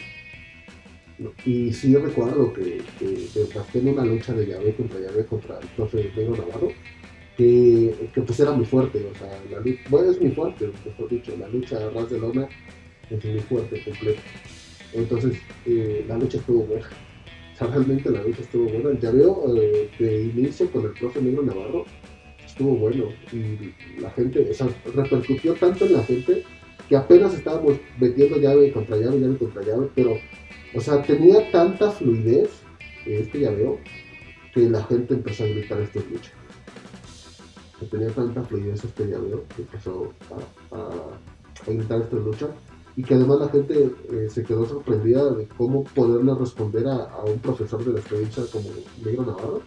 Y sí recuerdo que, que, que en una lucha de llave contra llave contra el profe Negro Navarro, que, que pues era muy fuerte, o sea, la lucha, bueno, es muy fuerte, mejor dicho, la lucha a ras de lona es muy fuerte, completo. Entonces, eh, la lucha estuvo buena. O sea, realmente la lucha estuvo buena. El llaveo eh, de inicio con el profe Negro Navarro estuvo bueno. Y la gente, o sea, repercutió tanto en la gente que apenas estábamos metiendo llave contra llave, llave contra llave, pero, o sea, tenía tanta fluidez este llaveo que la gente empezó a gritar esto es lucha. Tenía tanta fluidez este llaveo que empezó a, gritar esto es lucha. y que además la gente eh, se quedó sorprendida de cómo poderle responder a, a, un profesor de la experiencia como Negro Navarro,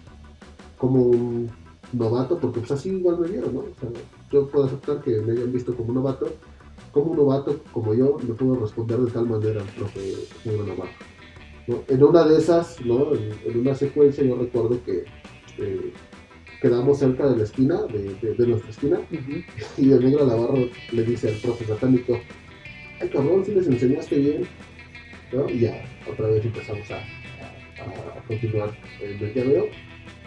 como un novato, porque pues así igual me vieron, ¿no? O sea, yo puedo aceptar que me hayan visto como un novato, como un novato como yo le puedo responder de tal manera al profe Negro Navarro. ¿no? En una de esas, ¿no? en, en, una secuencia yo recuerdo que eh, quedamos cerca de la esquina, de, de, de nuestra esquina, uh -huh. y el negro Navarro le dice al profe satánico, ay cabrón, si les enseñaste bien, ¿no? Y ya, otra vez empezamos a, a, a continuar el mercadeo,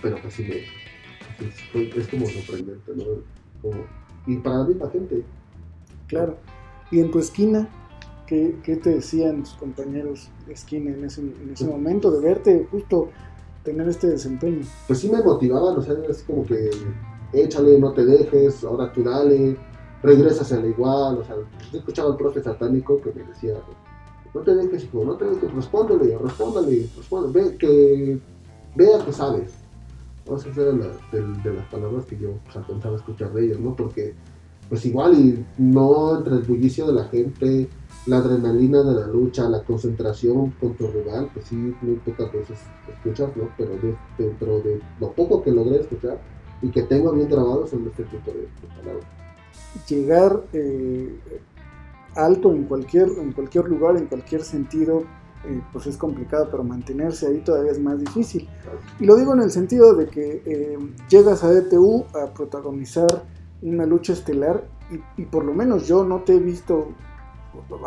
pero casi me, es, es, como sorprendente, ¿no? Como, y para mí, la gente. Claro. ¿Y en tu esquina? ¿Qué, qué te decían tus compañeros de esquina en ese, en ese momento de verte justo tener este desempeño? Pues sí me motivaban, o sea, es como que échale, no te dejes, ahora tú dale, regresas al igual, o sea, yo escuchaba al profe satánico que me decía, no te dejes, hijo, no te dejes, respóndele, respóndale, respóndale, ve, que vea que sabes. O sea, esas eran la, de, las palabras que yo pues, alcanzaba a escuchar de ellos, ¿no? Porque, pues igual, y no entre el bullicio de la gente, la adrenalina de la lucha, la concentración con tu rival, pues sí, muy pocas veces escuchas, ¿no? Pero de, dentro de lo poco que logré escuchar y que tengo bien grabado son este tipo de, de palabras. Llegar eh, alto en cualquier, en cualquier lugar, en cualquier sentido, eh, pues es complicado, pero mantenerse ahí todavía es más difícil. Y lo digo en el sentido de que eh, llegas a DTU a protagonizar una lucha estelar y, por lo menos yo no te he visto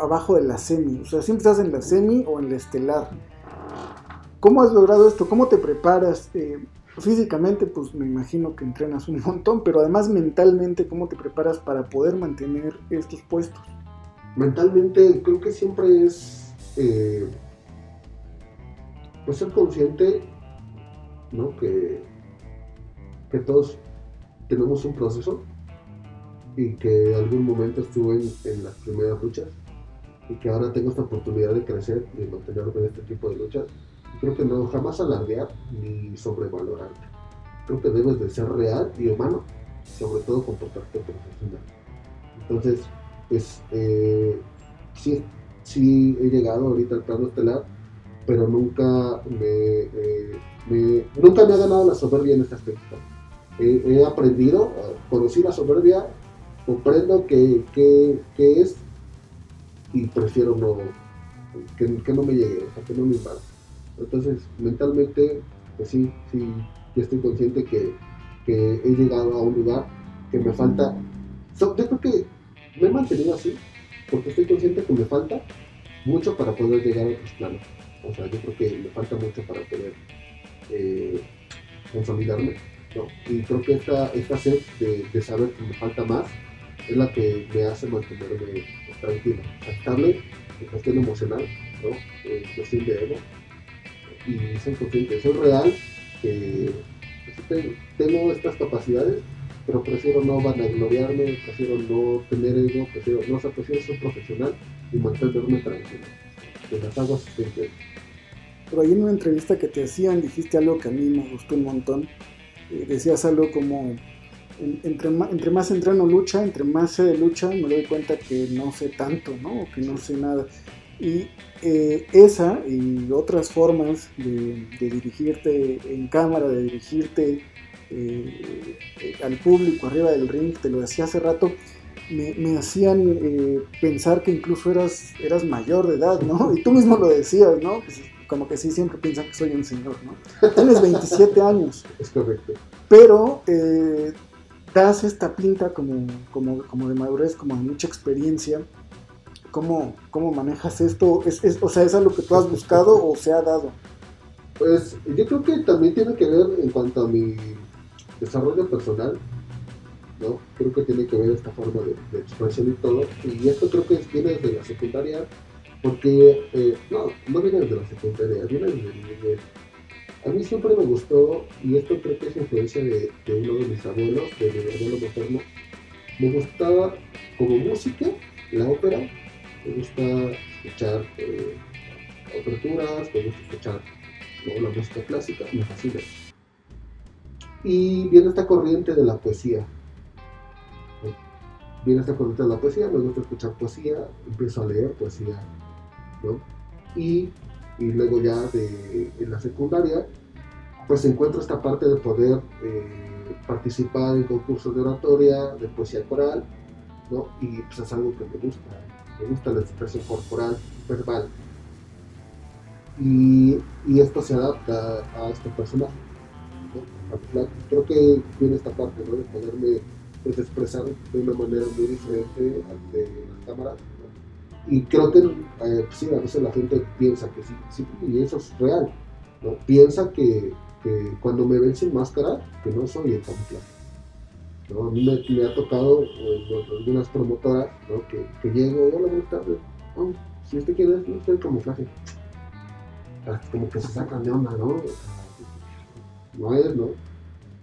abajo de la semi, o sea, siempre estás en la semi o en la estelar. ¿Cómo has logrado esto? ¿Cómo te preparas? Eh, físicamente, pues me imagino que entrenas un montón, pero además mentalmente, ¿cómo te preparas para poder mantener estos puestos? Mentalmente, creo que siempre es eh, pues ser consciente, ¿no? Que, que todos tenemos un proceso y que en algún momento estuve en, en, las primeras luchas y que ahora tengo esta oportunidad de crecer y mantenerme en este tipo de luchas. Creo que no jamás alardear ni sobrevalorarte. Creo que debes de ser real y humano, sobre todo comportarte profesional. Entonces, pues eh, sí, sí he llegado ahorita al plano estelar, pero nunca me, eh, me, nunca me ha ganado la soberbia en este aspecto. He, he aprendido, conocí la soberbia comprendo que, que, que, es y prefiero no que, no me llegue, o sea, que no me invada. Entonces, mentalmente, pues sí, sí, yo estoy consciente que, he llegado a un lugar que me falta. Yo creo que me he mantenido así, porque estoy consciente que me falta mucho para poder llegar a otros planos. O sea, yo creo que me falta mucho para poder eh, consolidarme. ¿no? Y creo que esta, esta sed de saber que me falta más es la que me hace mantenerme tranquilo, estable en cuestión emocional, ¿no? en cuestión de ego. Y soy consciente, soy real, que pues, tengo estas capacidades, pero prefiero no vanagloriarme, prefiero no tener ego, prefiero, no, o sea, ser profesional y mantenerme tranquilo. Que las aguas Pero ahí en una entrevista que te hacían dijiste algo que a mí me gustó un montón. Eh, decías algo como entre, entre, más entreno lucha, entre más sé de lucha, me doy cuenta que no sé tanto, ¿no? O que no sé nada. Y eh, esa y otras formas de, de, dirigirte en cámara, de dirigirte eh, al público arriba del ring, te lo decía hace rato, me, me hacían eh, pensar que incluso eras, eras mayor de edad, ¿no? Y tú mismo lo decías, ¿no? Pues, como que sí, siempre piensan que soy un señor, ¿no? Tienes 27 años. Es correcto. Pero eh, das esta pinta como, como, como, de madurez, como de mucha experiencia. ¿Cómo, cómo manejas esto? ¿Es, es, o sea, ¿es algo que tú has buscado o se ha dado? Pues yo creo que también tiene que ver en cuanto a mi desarrollo personal, ¿no? Creo que tiene que ver esta forma de, de expresión y todo. Y esto creo que viene desde la secundaria, porque, eh, no, no viene desde la secundaria, viene desde a mí siempre me gustó, y esto creo que es influencia de, uno de mis abuelos, de mi abuelo materno, me gustaba como música, la ópera, me gusta escuchar eh, aperturas, me gusta escuchar la música clásica, me fascina. Y viene esta corriente de la poesía. viene esta corriente de la poesía, me gusta escuchar poesía, empiezo a leer poesía, ¿no? Y, y luego ya en la secundaria, pues encuentro esta parte de poder eh, participar en concursos de oratoria, de poesía coral, ¿no? Y pues es algo que me gusta, me gusta la expresión corporal, verbal. Y, y esto se adapta a este personaje. Creo que viene esta parte, ¿no? De poderme pues, expresar de una manera muy diferente ante las cámaras. Y creo que eh, sí, a veces la gente piensa que sí, sí, y eso es real. Piensa que, cuando me ven sin máscara, que no soy el camuflaje. A mí me, ha tocado en algunas promotoras ¿no? que, que llego, hola, buenas tardes. Oh, si usted quiere, no soy el camuflaje. Ah, Como que se sacan de onda, ¿no? No es, ¿no?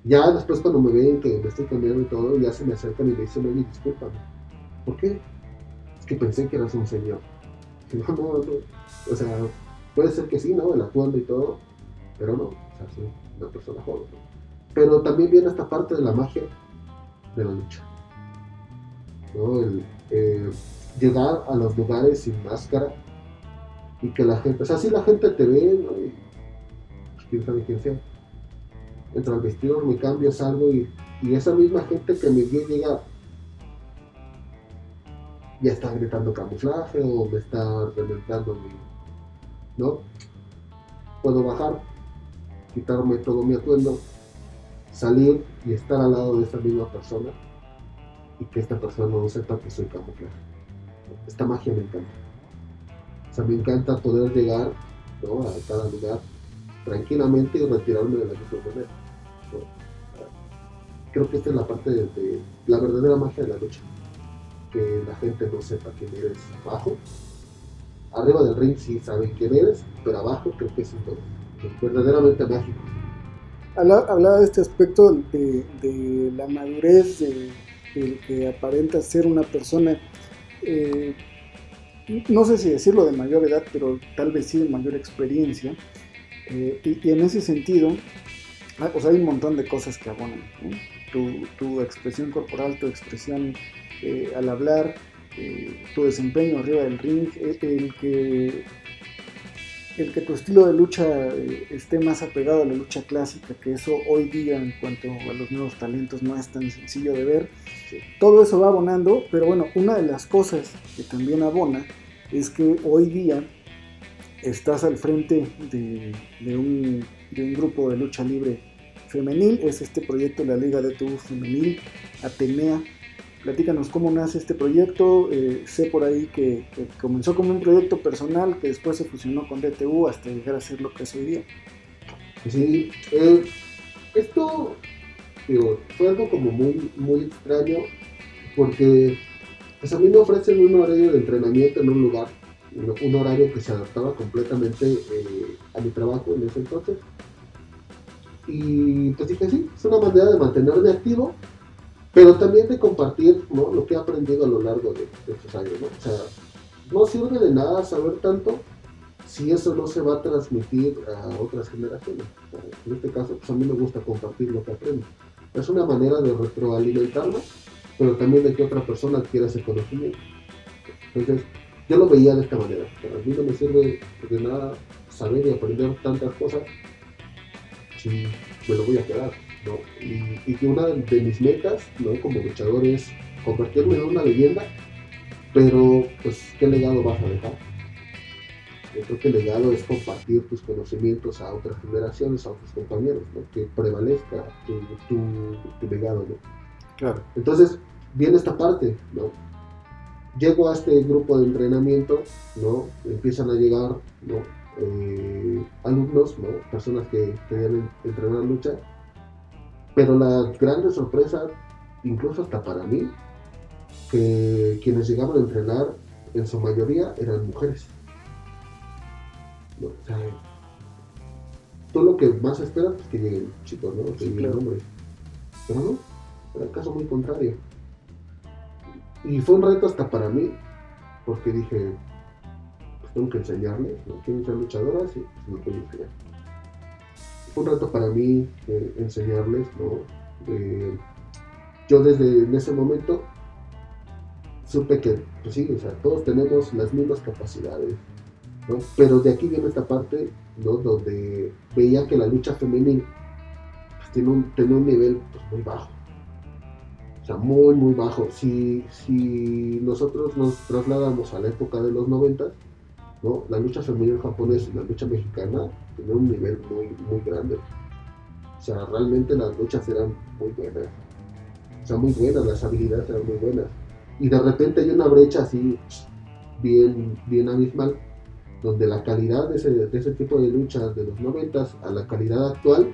Ya después cuando me ven que me estoy cambiando y todo, ya se me acercan y me dicen, oye, discúlpame. ¿Por qué? Que pensé que eras un señor. No, no, no. O sea, puede ser que sí, ¿no? El atuendo y todo, pero no. O sea, soy una persona joven. Pero también viene esta parte de la magia de la lucha. ¿no? El, eh, llegar a los lugares sin máscara y que la gente, o sea, si la gente te ve, ¿no? Y, pues, quién sabe quién sea entro al vestidor, me cambio, salgo y, y esa misma gente que me vio llega ya está gritando camuflaje o me está reventando mi, ¿no? Puedo bajar, quitarme todo mi atuendo, salir y estar al lado de esa misma persona y que esta persona no sepa que soy camuflaje. Esta magia me encanta. O sea, me encanta poder llegar ¿no? a cada lugar tranquilamente y retirarme de la misma manera. Creo que esta es la parte de, de, la verdadera magia de la lucha. Que la gente no sepa quién eres abajo. Arriba del ring sí saben quién eres, pero abajo creo que es un todo. Verdaderamente mágico. Hablaba de este aspecto de, de la madurez, de, de, que aparenta ser una persona, eh, no sé si decirlo de mayor edad, pero tal vez sí de mayor experiencia. Eh, y, y, en ese sentido, ah, o sea, hay un montón de cosas que abonan. ¿no? Tu, tu, expresión corporal, tu expresión eh, al hablar, eh, tu desempeño arriba del ring, el que, el que tu estilo de lucha eh, esté más apegado a la lucha clásica, que eso hoy día en cuanto a los nuevos talentos no es tan sencillo de ver. Todo eso va abonando, pero bueno, una de las cosas que también abona es que hoy día estás al frente de, de, un, de, un, grupo de lucha libre femenil, es este proyecto de la Liga de TU Femenil, Atenea. Platícanos cómo nace este proyecto. Eh, sé por ahí que, comenzó como un proyecto personal que después se fusionó con DTU hasta llegar a ser lo que es hoy día. Sí, eh, esto fue algo como muy, muy extraño porque pues a mí me ofrecen un horario de entrenamiento en un lugar un horario que se adaptaba completamente eh, a mi trabajo en ese entonces. Y pues dije, sí, es una manera de mantenerme activo, pero también de compartir ¿no? lo que he aprendido a lo largo de, estos años. ¿no? O sea, no sirve de nada saber tanto si eso no se va a transmitir a otras generaciones. En este caso, pues a mí me gusta compartir lo que aprendo. Es una manera de retroalimentarme, pero también de que otra persona adquiera ese conocimiento. Entonces, yo lo veía de esta manera. Para mí no me sirve de nada saber y aprender tantas cosas si me lo voy a quedar. ¿no? Y, y, que una de mis metas ¿no? como luchador es convertirme en una leyenda, pero pues ¿qué legado vas a dejar? Yo creo que el legado es compartir tus conocimientos a otras generaciones, a otros compañeros, ¿no? que prevalezca tu, tu, tu legado. ¿no? Claro. Entonces viene esta parte, ¿no? llego a este grupo de entrenamiento, ¿no? Empiezan a llegar, ¿no? Eh, alumnos, ¿no? Personas que querían entrenar lucha. Pero la grande sorpresa, incluso hasta para mí, que quienes llegaban a entrenar en su mayoría eran mujeres. ¿no? O sea, tú lo que más esperas es que lleguen chicos, ¿no? Que sí, lleguen claro. hombres. Pero no, era el caso muy contrario. Y fue un reto hasta para mí, porque dije, tengo que enseñarles, ¿no? Quieren ser luchadoras y pues no puedo enseñar. Fue un reto para mí eh, enseñarles, ¿no? Yo desde en ese momento supe que, pues sí, o sea, todos tenemos las mismas capacidades, ¿no? Pero de aquí viene esta parte, ¿no? Donde veía que la lucha femenil pues, tiene, un, tiene un nivel pues, muy bajo. O sea, muy, muy bajo. Si, si nosotros nos trasladamos a la época de los 90, ¿no? La lucha femenil japonesa y la lucha mexicana tenían un nivel muy, muy grande. O sea, realmente las luchas eran muy buenas. O sea, muy buenas, las habilidades eran muy buenas. Y de repente hay una brecha así bien, bien abismal, donde la calidad de ese, tipo de luchas de los 90 a la calidad actual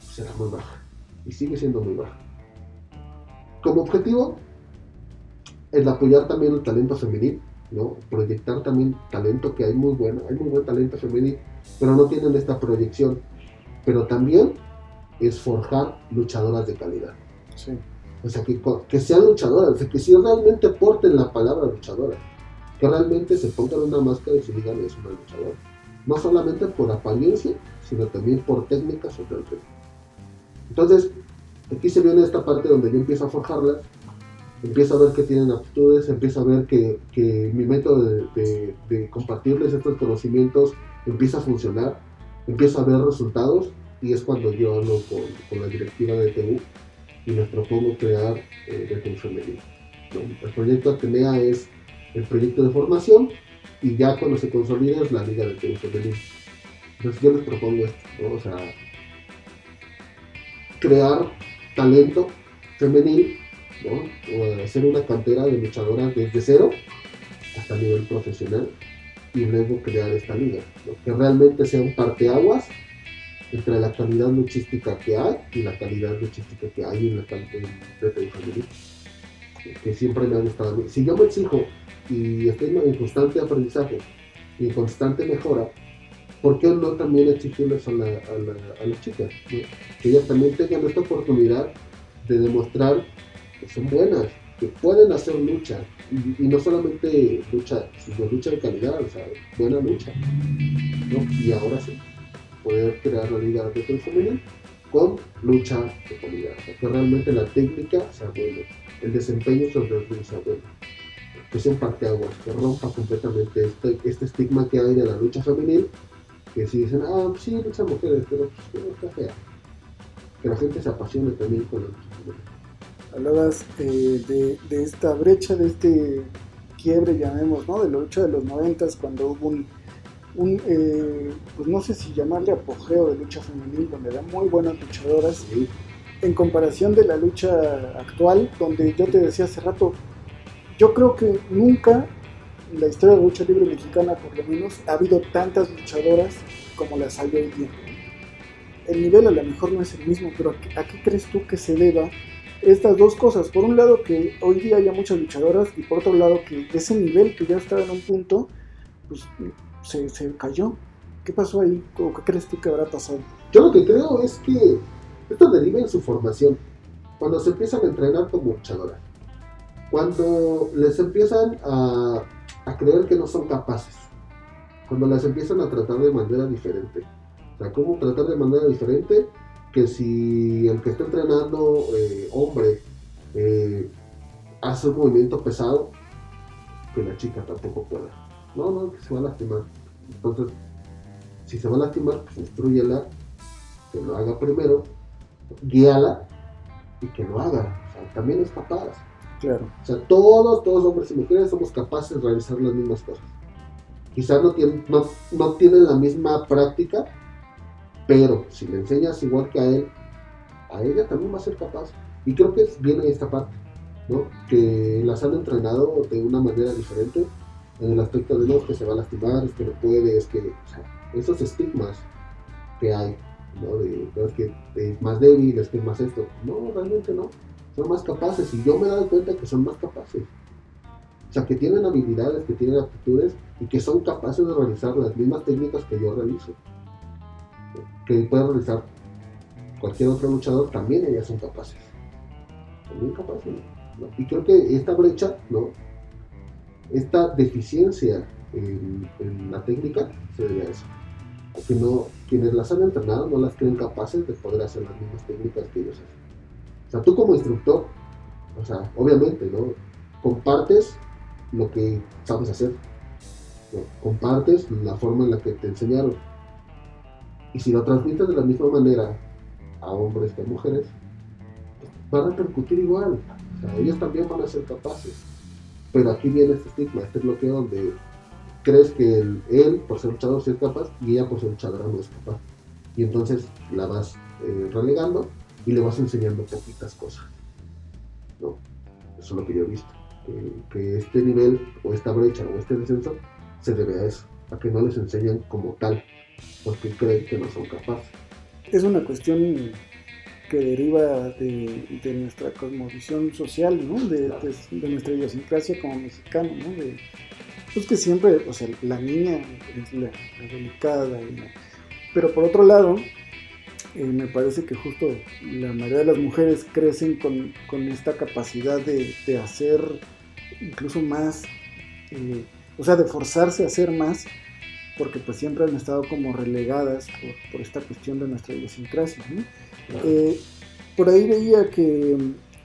será muy baja. Y sigue siendo muy baja. Como objetivo, el apoyar también el talento femenil, ¿no? Proyectar también talento que hay muy bueno, hay muy buen talento femenil, pero no tienen esta proyección. Pero también es forjar luchadoras de calidad. Sí. O sea, que, que sean luchadoras, o sea, que si realmente porten la palabra luchadora, que realmente se pongan una máscara y se digan es una luchadora. No solamente por apariencia, sino también por técnicas ring. Entonces, aquí se viene esta parte donde yo empiezo a forjarlas, empiezo a ver que tienen aptitudes, empiezo a ver que, que mi método de, de, compartirles estos conocimientos empieza a funcionar, empiezo a ver resultados y es cuando yo hablo con, con la directiva de TU y les propongo crear eh, de femenino. El proyecto Atenea es el proyecto de formación y ya cuando se consolida es la liga de TU femenino. Entonces yo les propongo esto, ¿no? o sea, crear talento femenil, ¿no? o hacer una cantera de luchadoras desde cero hasta nivel profesional y luego crear esta liga, ¿no? que realmente sea un parteaguas entre la calidad luchística que hay y la calidad luchística que hay en la de femenil que siempre me han estado a mí. Si yo me exijo y estoy en constante aprendizaje y en constante mejora, ¿por qué no también exigirles a, la, a, la, a las chicas? Que ellas también tengan esta oportunidad de demostrar que son buenas, que pueden hacer lucha, y, no solamente lucha, sino lucha de calidad, o sea, buena lucha. Y ahora sí, poder crear la liga de femenil con lucha de calidad, o sea, que realmente la técnica sea buena, el desempeño sobre el ring sea bueno, que sea un parteaguas, que rompa completamente este, este estigma que hay de la lucha femenil que si dicen, ah, sí, lucha mujeres, pero pues está fea. Que la gente se apasione también con la lucha Hablabas eh, de, de, esta brecha, de este quiebre, llamemos, ¿no? De la lucha de los noventas, cuando hubo un, un eh, pues no sé si llamarle apogeo de lucha femenil, donde eran muy buenas luchadoras, Sí. en comparación de la lucha actual, donde yo te decía hace rato, yo creo que nunca en la historia de la lucha libre mexicana, por lo menos, ha habido tantas luchadoras como las hay hoy día. El nivel a lo mejor no es el mismo, pero ¿a qué crees tú que se deba estas dos cosas? Por un lado, que hoy día haya muchas luchadoras, y por otro lado, que ese nivel que ya estaba en un punto, pues se, se cayó. ¿Qué pasó ahí? ¿O qué crees tú que habrá pasado? Yo lo que creo es que esto deriva en su formación. Cuando se empiezan a entrenar como luchadoras. Cuando les empiezan a, a creer que no son capaces. Cuando las empiezan a tratar de manera diferente. O sea, ¿cómo tratar de manera diferente? Que si el que está entrenando, eh, hombre, eh, hace un movimiento pesado, que la chica tampoco pueda. No, no, que se va a lastimar. Entonces, si se va a lastimar, pues instruyela, que lo haga primero, guíala y que lo haga. O sea, también es capaz. Claro. O sea, todos, todos hombres y mujeres somos capaces de realizar las mismas cosas. Quizás no tienen, no, no tienen la misma práctica, pero si le enseñas igual que a él, a ella también va a ser capaz. Y creo que viene esta parte, ¿no? Que las han entrenado de una manera diferente en el aspecto de no, es que se va a lastimar, es que no puede, es que, o sea, esos estigmas que hay, ¿no? De, es que es más débil, es que es más esto. No, realmente no. Son más capaces y yo me he dado cuenta que son más capaces. O sea, que tienen habilidades, que tienen aptitudes y que son capaces de realizar las mismas técnicas que yo realizo. Que puede realizar cualquier otro luchador, también ellas son capaces. También capaces. Y creo que esta brecha, ¿no? esta deficiencia en, en, la técnica se debe a eso. Que no, quienes las han entrenado no las creen capaces de poder hacer las mismas técnicas que ellos hacen. O sea, tú como instructor, o sea, obviamente, ¿no? compartes lo que sabes hacer. Compartes la forma en la que te enseñaron. Y si lo transmites de la misma manera a hombres que a mujeres, va a repercutir igual. O sea, ellos también van a ser capaces. Pero aquí viene este estigma, este bloqueo donde crees que él, por ser luchador, es capaz y ella, por ser luchadora, no es capaz. Y entonces la vas eh, relegando y le vas enseñando poquitas cosas. ¿no? Eso es lo que yo he visto. que este nivel, o esta brecha, o este descenso, se debe a eso, a que no les enseñan como tal, porque creen que no son capaces. Es una cuestión que deriva de, nuestra cosmovisión social, ¿no? De, nuestra idiosincrasia como mexicano, ¿no? De, pues que siempre, o sea, la niña es la, delicada, pero por otro lado, eh, me parece que justo la mayoría de las mujeres crecen con, esta capacidad de, hacer incluso más, eh, o sea, de forzarse a hacer más, porque pues siempre han estado como relegadas por, esta cuestión de nuestra idiosincrasia. Eh, por ahí veía que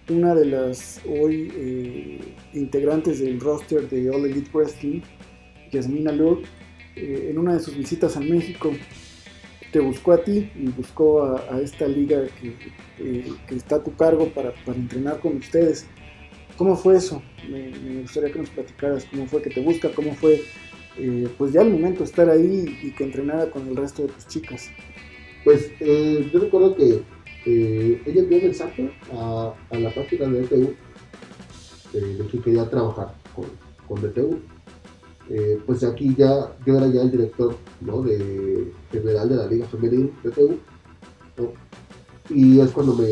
una de las hoy integrantes del roster de All Elite Wrestling, Yasmina Lur, en una de sus visitas a México, te buscó a ti y buscó a, esta liga eh, que, está a tu cargo para, entrenar con ustedes. ¿Cómo fue eso? Me, gustaría que nos platicaras cómo fue que te busca, cómo fue eh, pues ya el momento estar ahí y que entrenara con el resto de tus chicas. Pues eh, yo recuerdo que ella envió un mensaje a, la página de DTU de que quería trabajar con, con DTU eh, pues aquí ya yo era ya el director ¿no? de general de la Liga Femenil de TU, y es cuando me,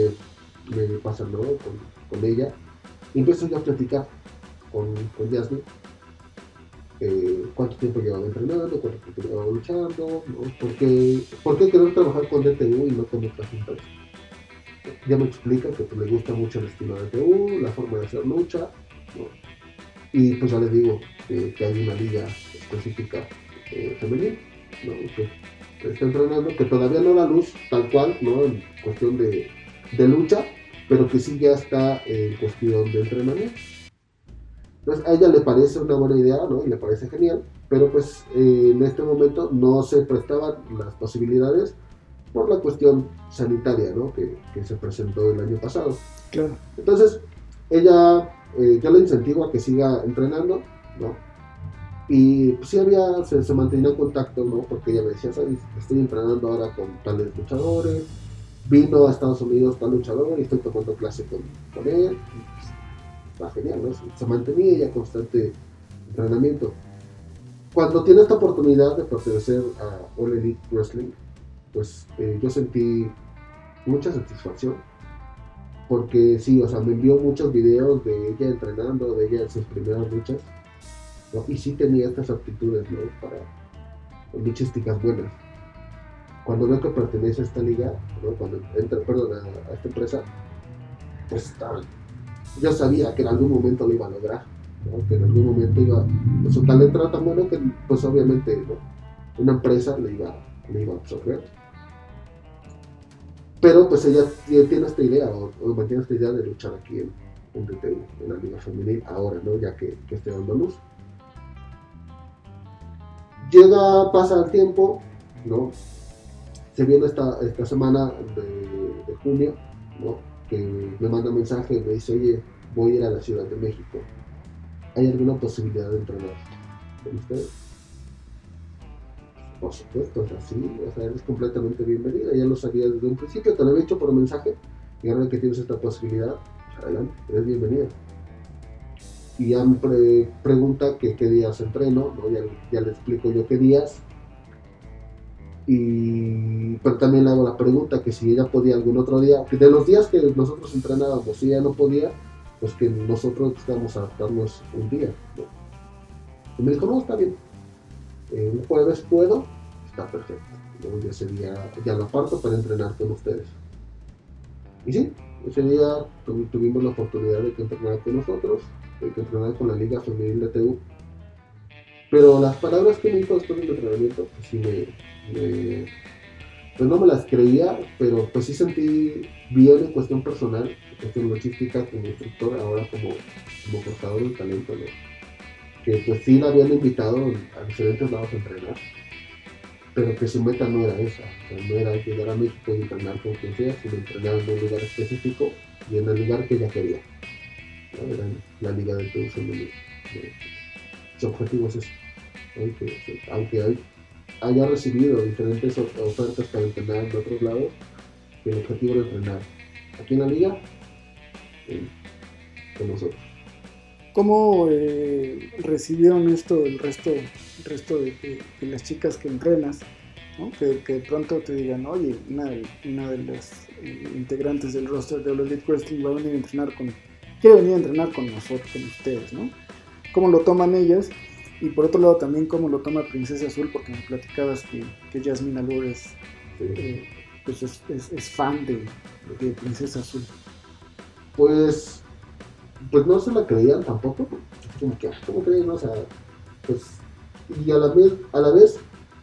me pasan ¿no? con, ella y empiezo ya a platicar con, con Jasmine eh, cuánto tiempo llevaba entrenando, cuánto tiempo llevaba luchando, ¿no? ¿Por, qué, ¿por, qué, querer trabajar con DTU y no con otras empresas? Ya me explica que pues, le gusta mucho el estilo de DTU, la forma de hacer lucha, y pues ya les digo que hay una liga específica eh, femenil, ¿no? que está entrenando, que todavía no da luz tal cual, ¿no? En cuestión de, de lucha, pero que sí ya está en cuestión de entrenamiento. Entonces a ella le parece una buena idea, ¿no? Y le parece genial, pero pues eh, en este momento no se prestaban las posibilidades por la cuestión sanitaria, ¿no? Que, que se presentó el año pasado. Claro. Entonces, ella eh, yo le incentivo a que siga entrenando, ¿no? Y pues sí había, se, mantenía en contacto, ¿no? Porque ella me decía, ¿sabes? Estoy entrenando ahora con tales luchadores, vino a Estados Unidos tal luchador y estoy tomando clase con, con él. Pues, genial, ¿no? Se mantenía ella constante entrenamiento. Cuando tiene esta oportunidad de pertenecer a All Elite Wrestling, pues eh, yo sentí mucha satisfacción porque sí, o sea, me envió muchos videos de ella entrenando, de ella en sus primeras luchas. Y sí tenía estas aptitudes, ¿no? Para luchísticas buenas. Cuando veo que pertenece a esta liga, ¿no? Cuando entra, perdón, a, esta empresa, pues está, yo sabía que en algún momento lo iba a lograr. Que en algún momento iba, pues, su talento era tan bueno que, pues obviamente. Una empresa le iba, le iba a absorber pero pues ella tiene esta idea, o, mantiene esta idea de luchar aquí en, en, la Liga Femenil, ahora, ¿no? Ya que, que esté dando luz. Llega, pasa el tiempo, ¿no? Se viene esta, esta semana de, junio, ¿no? Que me manda un mensaje y me dice, oye, voy a ir a la Ciudad de México. ¿Hay alguna posibilidad de entrenar con ustedes? Por supuesto, es así, o sea, eres completamente bienvenida, ya lo sabía desde un principio, te lo he dicho por mensaje, y ahora que tienes esta posibilidad, adelante, eres bienvenida. Y ya me pregunta que qué días entreno, ¿no? ya, ya, le explico yo qué días, y pero también le hago la pregunta que si ella podía algún otro día, de los días que nosotros entrenábamos, si ella no podía, pues que nosotros a adaptarnos un día. Y me dijo, no, está bien, un jueves puedo, está perfecto. Luego ya sería, ya lo aparto para entrenar con ustedes. Y sí, ese día tuvimos la oportunidad de que entrenara con nosotros, de que entrenar con la Liga Femenil de TU. Pero las palabras que me dijo después del entrenamiento, pues sí me, pues no me las creía, pero pues sí sentí bien en cuestión personal, en cuestión logística como instructor, ahora como, como portador de talento, que pues sí la habían invitado a diferentes lados a entrenar, pero que su meta no era esa, o sea, no era llegar a México y entrenar con quien sea, sino entrenar en un lugar específico y en el lugar que ella quería. ¿no? Era la Liga del Perú Femenino. ¿no? Su objetivo es ese. ¿No? Que, que, aunque hay, haya recibido diferentes of- ofertas para entrenar en otros lados, el objetivo era entrenar aquí en la liga eh, con nosotros. ¿Cómo eh, recibieron esto el resto, el resto de, de- de las chicas que entrenas? ¿no? Que, que pronto te digan, oye, una una de las eh, integrantes del roster de All Elite Wrestling va a venir a entrenar con, quiere venir a entrenar con nosotros, con ustedes, ¿no? ¿Cómo lo toman ellas? Y por otro lado también cómo lo toma Princesa Azul, porque me platicabas que, que Jasmine Allure es, eh, pues es, es- es fan de, de Princesa Azul. pues pues no se la creían tampoco como que "Ah, cómo creen o sea pues y a la vez a la vez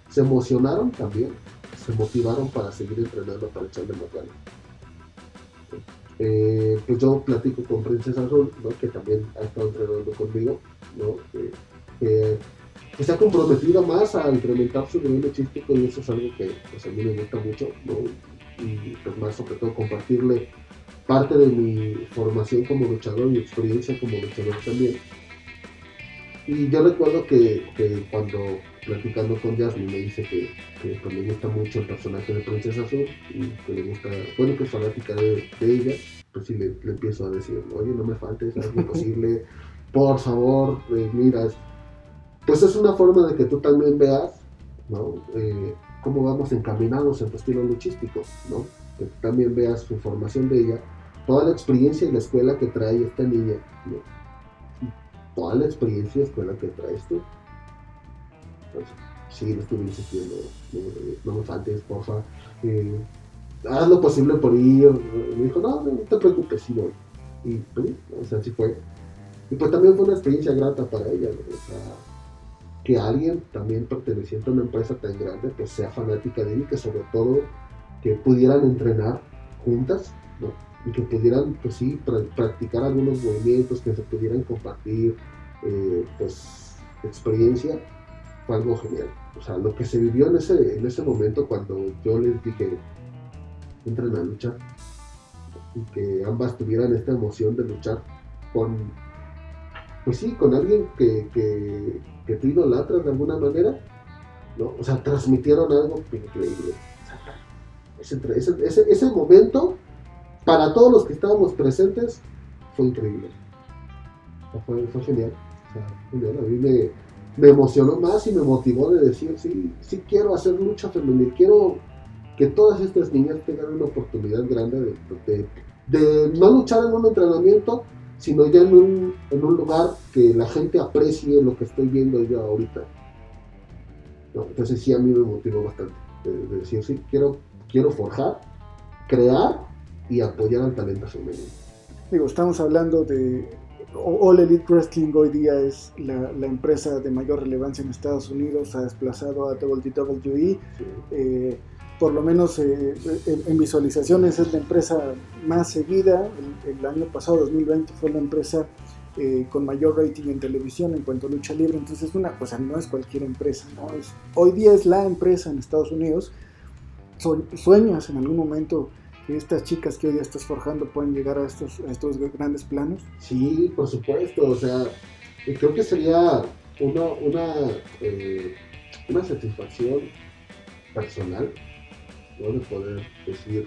se emocionaron también se motivaron para seguir entrenando para echarle más ganas Eh, pues yo platico con Princesa Azul ¿no? que también ha estado entrenando conmigo ¿no? Que- ha comprometido más a incrementar su nivel logístico y eso es algo que pues, a mí me gusta mucho ¿no? y pues más sobre todo compartirle parte de mi formación como luchador y experiencia como luchador también. Y yo recuerdo que, cuando platicando con Jasmine me dice que, que pues, le gusta mucho el personaje de Princesa Azul y que le gusta, bueno, que es fanática de, de ella, pues sí le, empiezo a decir, oye, no me faltes, haz lo posible, por favor, eh, mira, es- pues es una forma de que tú también veas, ¿no? Eh, cómo vamos encaminados en tu estilo luchístico, ¿no? Que tú también veas su formación de ella, toda la experiencia y la escuela que trae esta niña, toda la experiencia y escuela que traes tú. Entonces, sí, le estuve insistiendo, no, no me faltes, porfa, eh, haz lo posible por ir. Me dijo, no, no te preocupes, sí voy. Y pues, así fue. Y pues también fue una experiencia grata para ella. O sea, que alguien también perteneciente a una empresa tan grande, pues sea fanática de él y que sobre todo que pudieran entrenar juntas. Y que pudieran, pues sí, pra- practicar algunos movimientos, que se pudieran compartir, eh, pues, experiencia, fue algo genial. O sea, lo que se vivió en ese, en ese momento cuando yo les dije, entren a luchar, y que ambas tuvieran esta emoción de luchar con, pues sí, con alguien que, que, que tú idolatras de alguna manera, ¿no? O sea, transmitieron algo increíble. Ese, ese, ese, momento, para todos los que estábamos presentes, fue increíble. Fue, genial. A mí me, me emocionó más y me motivó de decir, sí, sí quiero hacer lucha femenil, quiero que todas estas niñas tengan una oportunidad grande de, de- de no luchar en un entrenamiento, sino ya en un, en un lugar que la gente aprecie lo que estoy viendo yo ahorita. ¿No? Entonces sí a mí me motivó bastante, de, de decir, sí, quiero, quiero forjar, crear y apoyar al talento femenino. Digo, estamos hablando de All Elite Wrestling hoy día es la, la empresa de mayor relevancia en Estados Unidos, ha desplazado a WWE, Sí. eh, por lo menos eh, en, visualizaciones es la empresa más seguida, el, año pasado 2020 fue la empresa eh, con mayor rating en televisión en cuanto a lucha libre, entonces es una, o sea, no es cualquier empresa, ¿no? Es, hoy día es la empresa en Estados Unidos, Sue- sueñas en algún momento que estas chicas que hoy día estás forjando pueden llegar a estos, estos grandes planos. Sí, por supuesto, o sea, creo que sería una, una, eh, una satisfacción personal, ¿no? De poder decir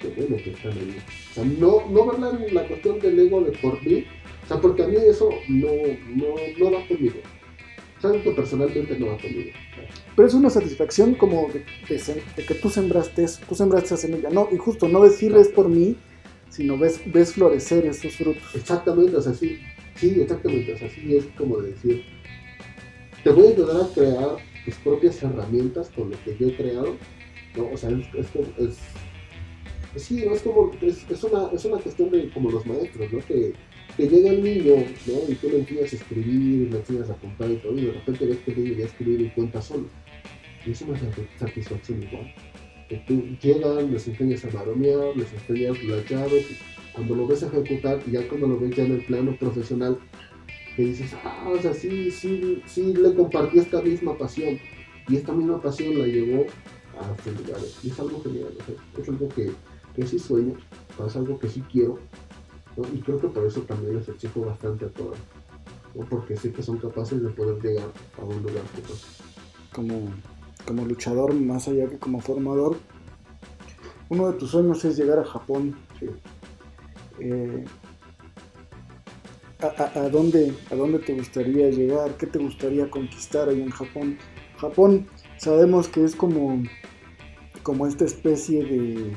que bueno, que están ahí. O sea, no, no verla en la cuestión del ego de por mí, o sea, porque a mí eso no, no, no va conmigo. O sea, que personalmente no va conmigo. Pero es una satisfacción como de, de de que tú sembraste eso, tú sembraste esa semilla. No, y justo no decirles por mí, sino ves, ves florecer esos frutos. Exactamente, o sea, sí, sí, exactamente, o sea, sí es como decir, te voy a ayudar a crear tus propias herramientas con lo que yo he creado, O sea, es, es pues sí, ¿no? es como, es, es una, es una cuestión de como los maestros, ¿no? Que, que llega el niño, ¿no? Y tú le enseñas a escribir, le enseñas a contar y todo, y de repente ves que el niño ya escribe y cuenta solo. Y es una sati- satisfacción igual. que tú llegan, les enseñas a maromear, les enseñas las llaves, cuando lo ves ejecutar y ya cuando lo ves ya en el plano profesional, que dices, ah, o sea, sí, sí, sí le compartí esta misma pasión y esta misma pasión la llevó a lugares. Y es algo genial, es algo que, que sí sueño, es algo que sí quiero. Y creo que por eso también les exijo bastante a todas. Porque sé que son capaces de poder llegar a un lugar Como, como luchador, más allá que como formador, uno de tus sueños es llegar a Japón. Eh, a, dónde, ¿A dónde te gustaría llegar? ¿Qué te gustaría conquistar ahí en Japón? Japón sabemos que es como, como esta especie de...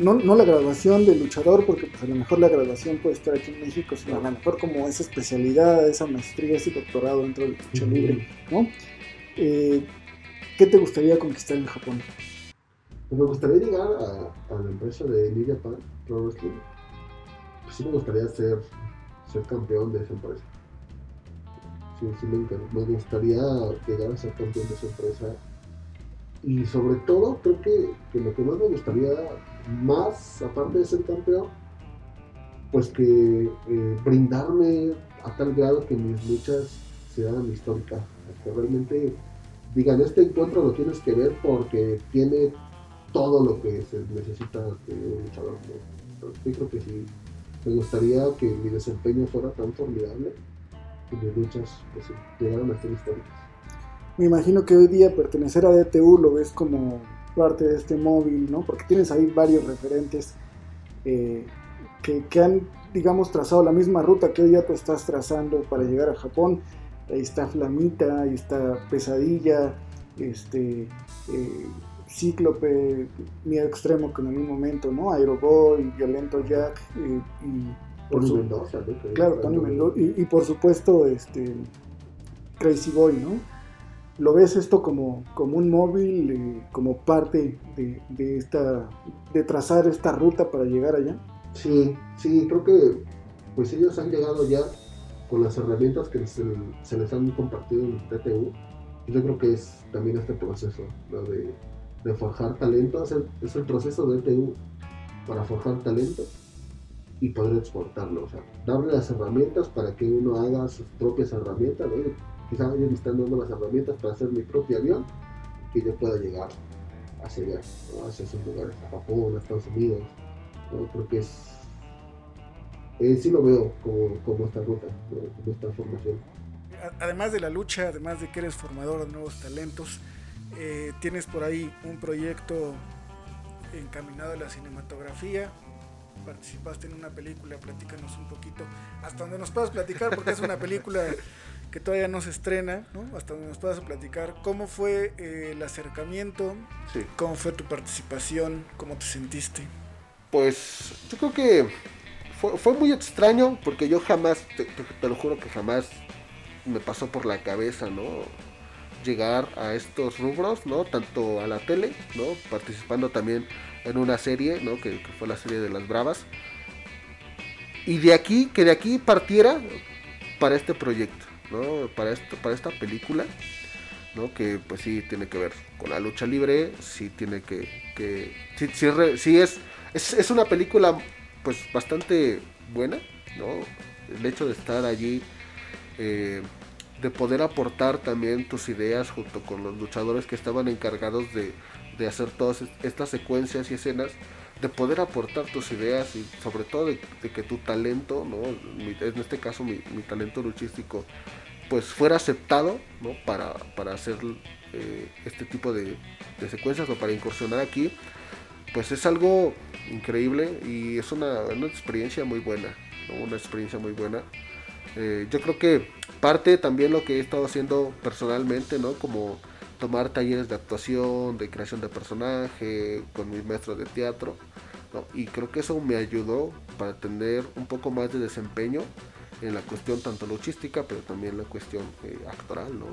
No, la graduación de luchador, porque pues a lo mejor la graduación puede estar aquí en México, sino a lo mejor como esa especialidad, esa maestría, ese doctorado dentro del lucha libre, ¿no? Eh, ¿Qué te gustaría conquistar en Japón? Pues me gustaría llegar a, la empresa de New Japan Pro Wrestling. Pues sí me gustaría ser, ser campeón de esa empresa sí, sí me, me gustaría llegar a ser campeón de esa empresa. Y sobre todo, creo que, lo que más me gustaría, más aparte de ser campeón, pues que eh, brindarme a tal grado que mis luchas sean históricas. Que realmente digan, este encuentro lo tienes que ver porque tiene todo lo que se necesita de un luchador. Yo creo que sí, me gustaría que mi desempeño fuera tan formidable de luchas pues, llegaron a ser históricas. Me imagino que hoy día pertenecer a DTU lo ves como parte de este móvil, ¿no? Porque tienes ahí varios referentes eh, que, que, han, digamos, trazado la misma ruta que hoy día tú estás trazando para llegar a Japón. Ahí está Flamita, ahí está Pesadilla, este, eh, Cíclope, Miedo Extremo con en un momento, ¿no? Aeroboy, Violento Jack eh, y Tony Mendoza, Claro, Tony Mendoza. Y, por supuesto, este Crazy Boy, ¿no? ¿Lo ves esto como, como un móvil, eh, como parte de, esta, de trazar esta ruta para llegar allá? Sí, sí, creo que pues ellos han llegado ya con las herramientas que se, les han compartido en TTU. Yo creo que es también este proceso de, forjar talento, es el, es el proceso de TTU para forjar talento y poder exportarlo. O sea, darle las herramientas para que uno haga sus propias herramientas. Quizás están dando las herramientas para hacer mi propio avión y que yo pueda llegar hacia allá, hacia esos lugares, a Japón, a Estados Unidos. ¿no? Porque es, eh, sí lo veo como, como esta ruta, como esta formación. Además de la lucha, además de que eres formador de nuevos talentos, eh, tienes por ahí un proyecto encaminado a la cinematografía, participaste en una película, platícanos un poquito, hasta donde nos puedas platicar, porque es una película que todavía no se estrena, ¿no? hasta donde nos puedas platicar, cómo fue eh, el acercamiento, cómo fue tu participación, cómo te sentiste. Pues yo creo que fue, muy extraño, porque yo jamás, te, te, lo juro que jamás me pasó por la cabeza, ¿no? llegar a estos rubros, ¿no? Tanto a la tele, ¿no? Participando también en una serie, ¿no? Que, fue la serie de las Bravas. Y de aquí, que de aquí partiera para este proyecto, ¿no? Para, esta película, ¿no? Que pues sí tiene que ver con la lucha libre, sí tiene que... que sí, sí, es, es, una película pues bastante buena, ¿no? El hecho de estar allí... Eh, de poder aportar también tus ideas junto con los luchadores que estaban encargados de, de hacer todas estas secuencias y escenas, de poder aportar tus ideas y sobre todo de, que tu talento, ¿no? en este caso mi, talento luchístico, pues fuera aceptado ¿no? para, para hacer eh, este tipo de, secuencias o para incursionar aquí, pues es algo increíble y es una, una experiencia muy buena, una experiencia muy buena. Eh, yo creo que parte también lo que he estado haciendo personalmente, ¿no? Como tomar talleres de actuación, de creación de personaje, con mis maestros de teatro. Y creo que eso me ayudó para tener un poco más de desempeño en la cuestión tanto luchística, pero también en la cuestión eh, actoral, ¿no?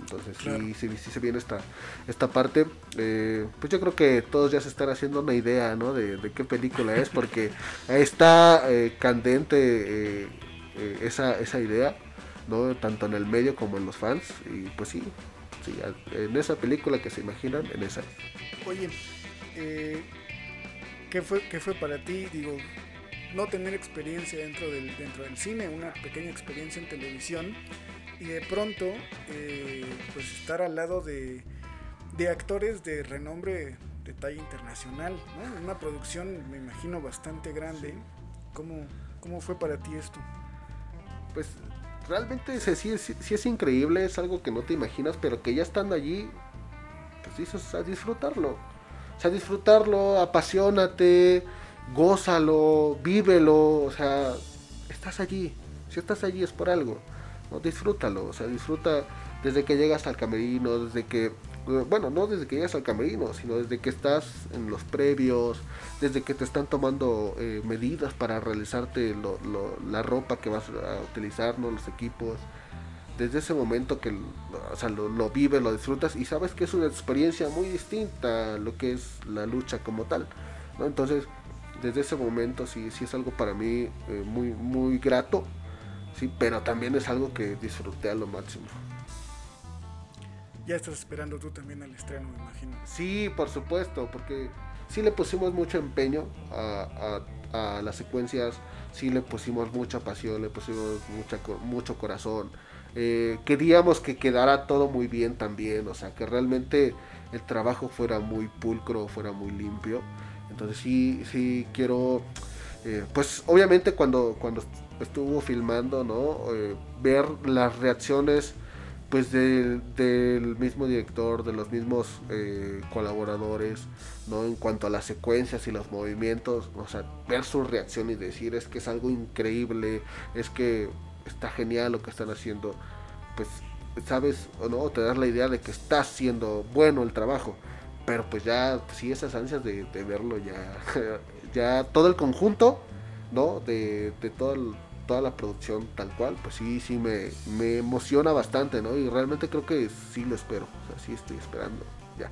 Entonces sí, sí, se viene esta, esta parte. Eh, pues yo creo que todos ya se están haciendo una idea, ¿no? De, qué película es, porque está eh, candente esa, esa idea, ¿no? Tanto en el medio como en los fans. Y pues sí, Sí, en esa película que se imaginan, en esa. Oye, eh, ¿qué, fue, ¿qué fue para ti? Digo, no tener experiencia dentro del, dentro del cine, una pequeña experiencia en televisión y de pronto eh, pues estar al lado de, de, actores de renombre de talla internacional, ¿no? una producción me imagino bastante grande. ¿Cómo, ¿Cómo fue para ti esto? Pues realmente sí, sí, es increíble, es algo que no te imaginas, pero que ya estando allí, pues dices a disfrutarlo. O sea, disfrutarlo, apasionate, gózalo, vívelo, o sea, estás allí. Si estás allí es por algo. ¿no? Disfrútalo, o sea, disfruta desde que llegas al camerino, desde que bueno, no desde que llegas al camerino, sino desde que estás en los previos, desde que te están tomando eh, medidas para realizarte la ropa que vas a utilizar, ¿no? los equipos. Desde ese momento que o sea, lo, lo, vives, lo disfrutas y sabes que es una experiencia muy distinta a lo que es la lucha como tal. Entonces, desde ese momento sí, sí es algo para mí eh, muy, muy grato, sí, pero también es algo que disfruté a lo máximo. Ya estás esperando tú también al estreno, me imagino. Sí, por supuesto, porque sí le pusimos mucho empeño a, a, las secuencias, sí le pusimos mucha pasión, le pusimos mucha, mucho corazón. Eh, queríamos que quedara todo muy bien también, o sea, que realmente el trabajo fuera muy pulcro, fuera muy limpio. Entonces sí, sí quiero, eh, pues obviamente cuando, cuando estuvo filmando, ¿no? Eh, ver las reacciones pues del, mismo director, de los mismos eh, colaboradores, ¿no? En cuanto a las secuencias y los movimientos, o sea, ver su reacción y decir es que es algo increíble, es que está genial lo que están haciendo, pues sabes o no, te das la idea de que está haciendo bueno el trabajo, pero pues ya, sí, esas ansias de, verlo ya, ya todo el conjunto, ¿no? De, de todo el toda la producción tal cual, pues sí, sí me, me emociona bastante, ¿no? Y realmente creo que sí lo espero, o sea, sí estoy esperando, ya.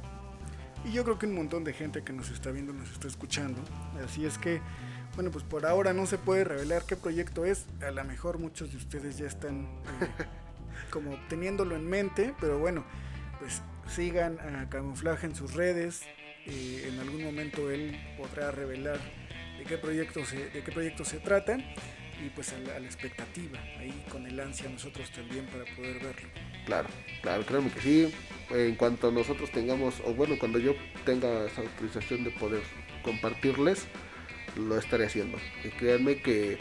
Y yo creo que un montón de gente que nos está viendo, nos está escuchando, así es que, bueno, pues por ahora no se puede revelar qué proyecto es, a lo mejor muchos de ustedes ya están eh, como teniéndolo en mente, pero bueno, pues sigan a Camuflaje en sus redes, eh, en algún momento él podrá revelar de qué proyecto se, de qué proyecto se trata y pues a la, expectativa, ahí con el ansia nosotros también para poder verlo. Claro, claro, créanme que sí. En cuanto nosotros tengamos, o bueno, cuando yo tenga esa autorización de poder compartirles, lo estaré haciendo. Y créanme que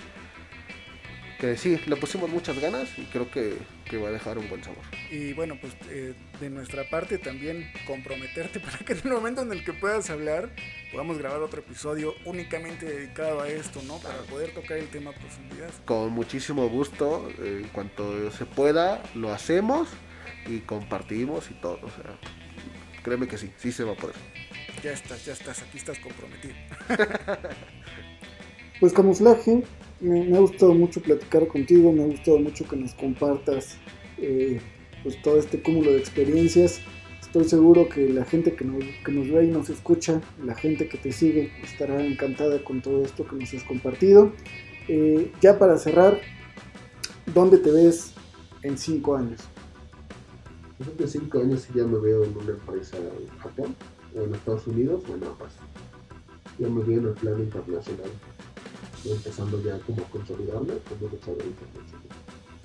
que sí, le pusimos muchas ganas y creo que, va a dejar un buen sabor. Y bueno, pues eh, de nuestra parte también comprometerte para que en el momento en el que puedas hablar podamos grabar otro episodio únicamente dedicado a esto, ¿no? Para poder tocar el tema a profundidad. Con muchísimo gusto, eh, en cuanto se pueda, lo hacemos y compartimos y todo. O sea, créeme que sí, sí se va a poder. Ya estás, ya estás, aquí estás comprometido. pues camuflaje me, ha gustado mucho platicar contigo, me ha gustado mucho que nos compartas eh, pues todo este cúmulo de experiencias. Estoy seguro que la gente que nos, ve y nos escucha, la gente que te sigue, estará encantada con todo esto que nos has compartido. Eh, ya para cerrar, ¿dónde te ves en cinco años? En cinco años ya me veo en una empresa en Japón, o en Estados Unidos o en Apas. Ya me veo en el plano internacional empezando ya como a consolidarme como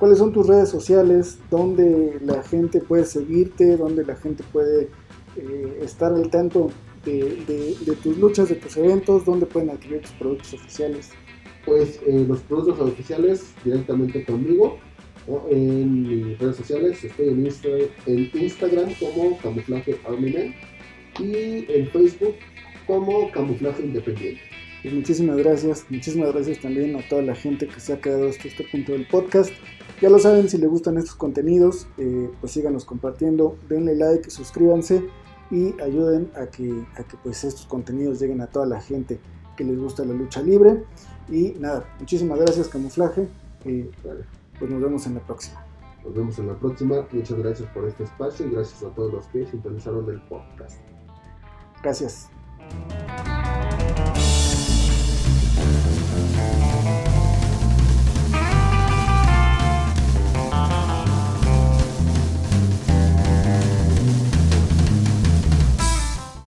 ¿Cuáles son tus redes sociales? ¿Dónde la gente puede seguirte? ¿Dónde la gente puede eh, estar al tanto de, tus luchas, de tus eventos? ¿Dónde pueden adquirir tus productos oficiales? Pues eh, los productos oficiales directamente conmigo o en mis redes sociales. Estoy en, en Instagram como Camuflaje Army y en Facebook como Camuflaje Independiente. Pues muchísimas gracias, muchísimas gracias también a toda la gente que se ha quedado hasta este punto del podcast. Ya lo saben, si les gustan estos contenidos, eh, pues síganos compartiendo, denle like, suscríbanse y ayuden a que, a que pues estos contenidos lleguen a toda la gente que les gusta la lucha libre. Y nada, muchísimas gracias Camuflaje. Eh, pues nos vemos en la próxima. Nos vemos en la próxima. Muchas gracias por este espacio y gracias a todos los que sintonizaron el podcast. Gracias.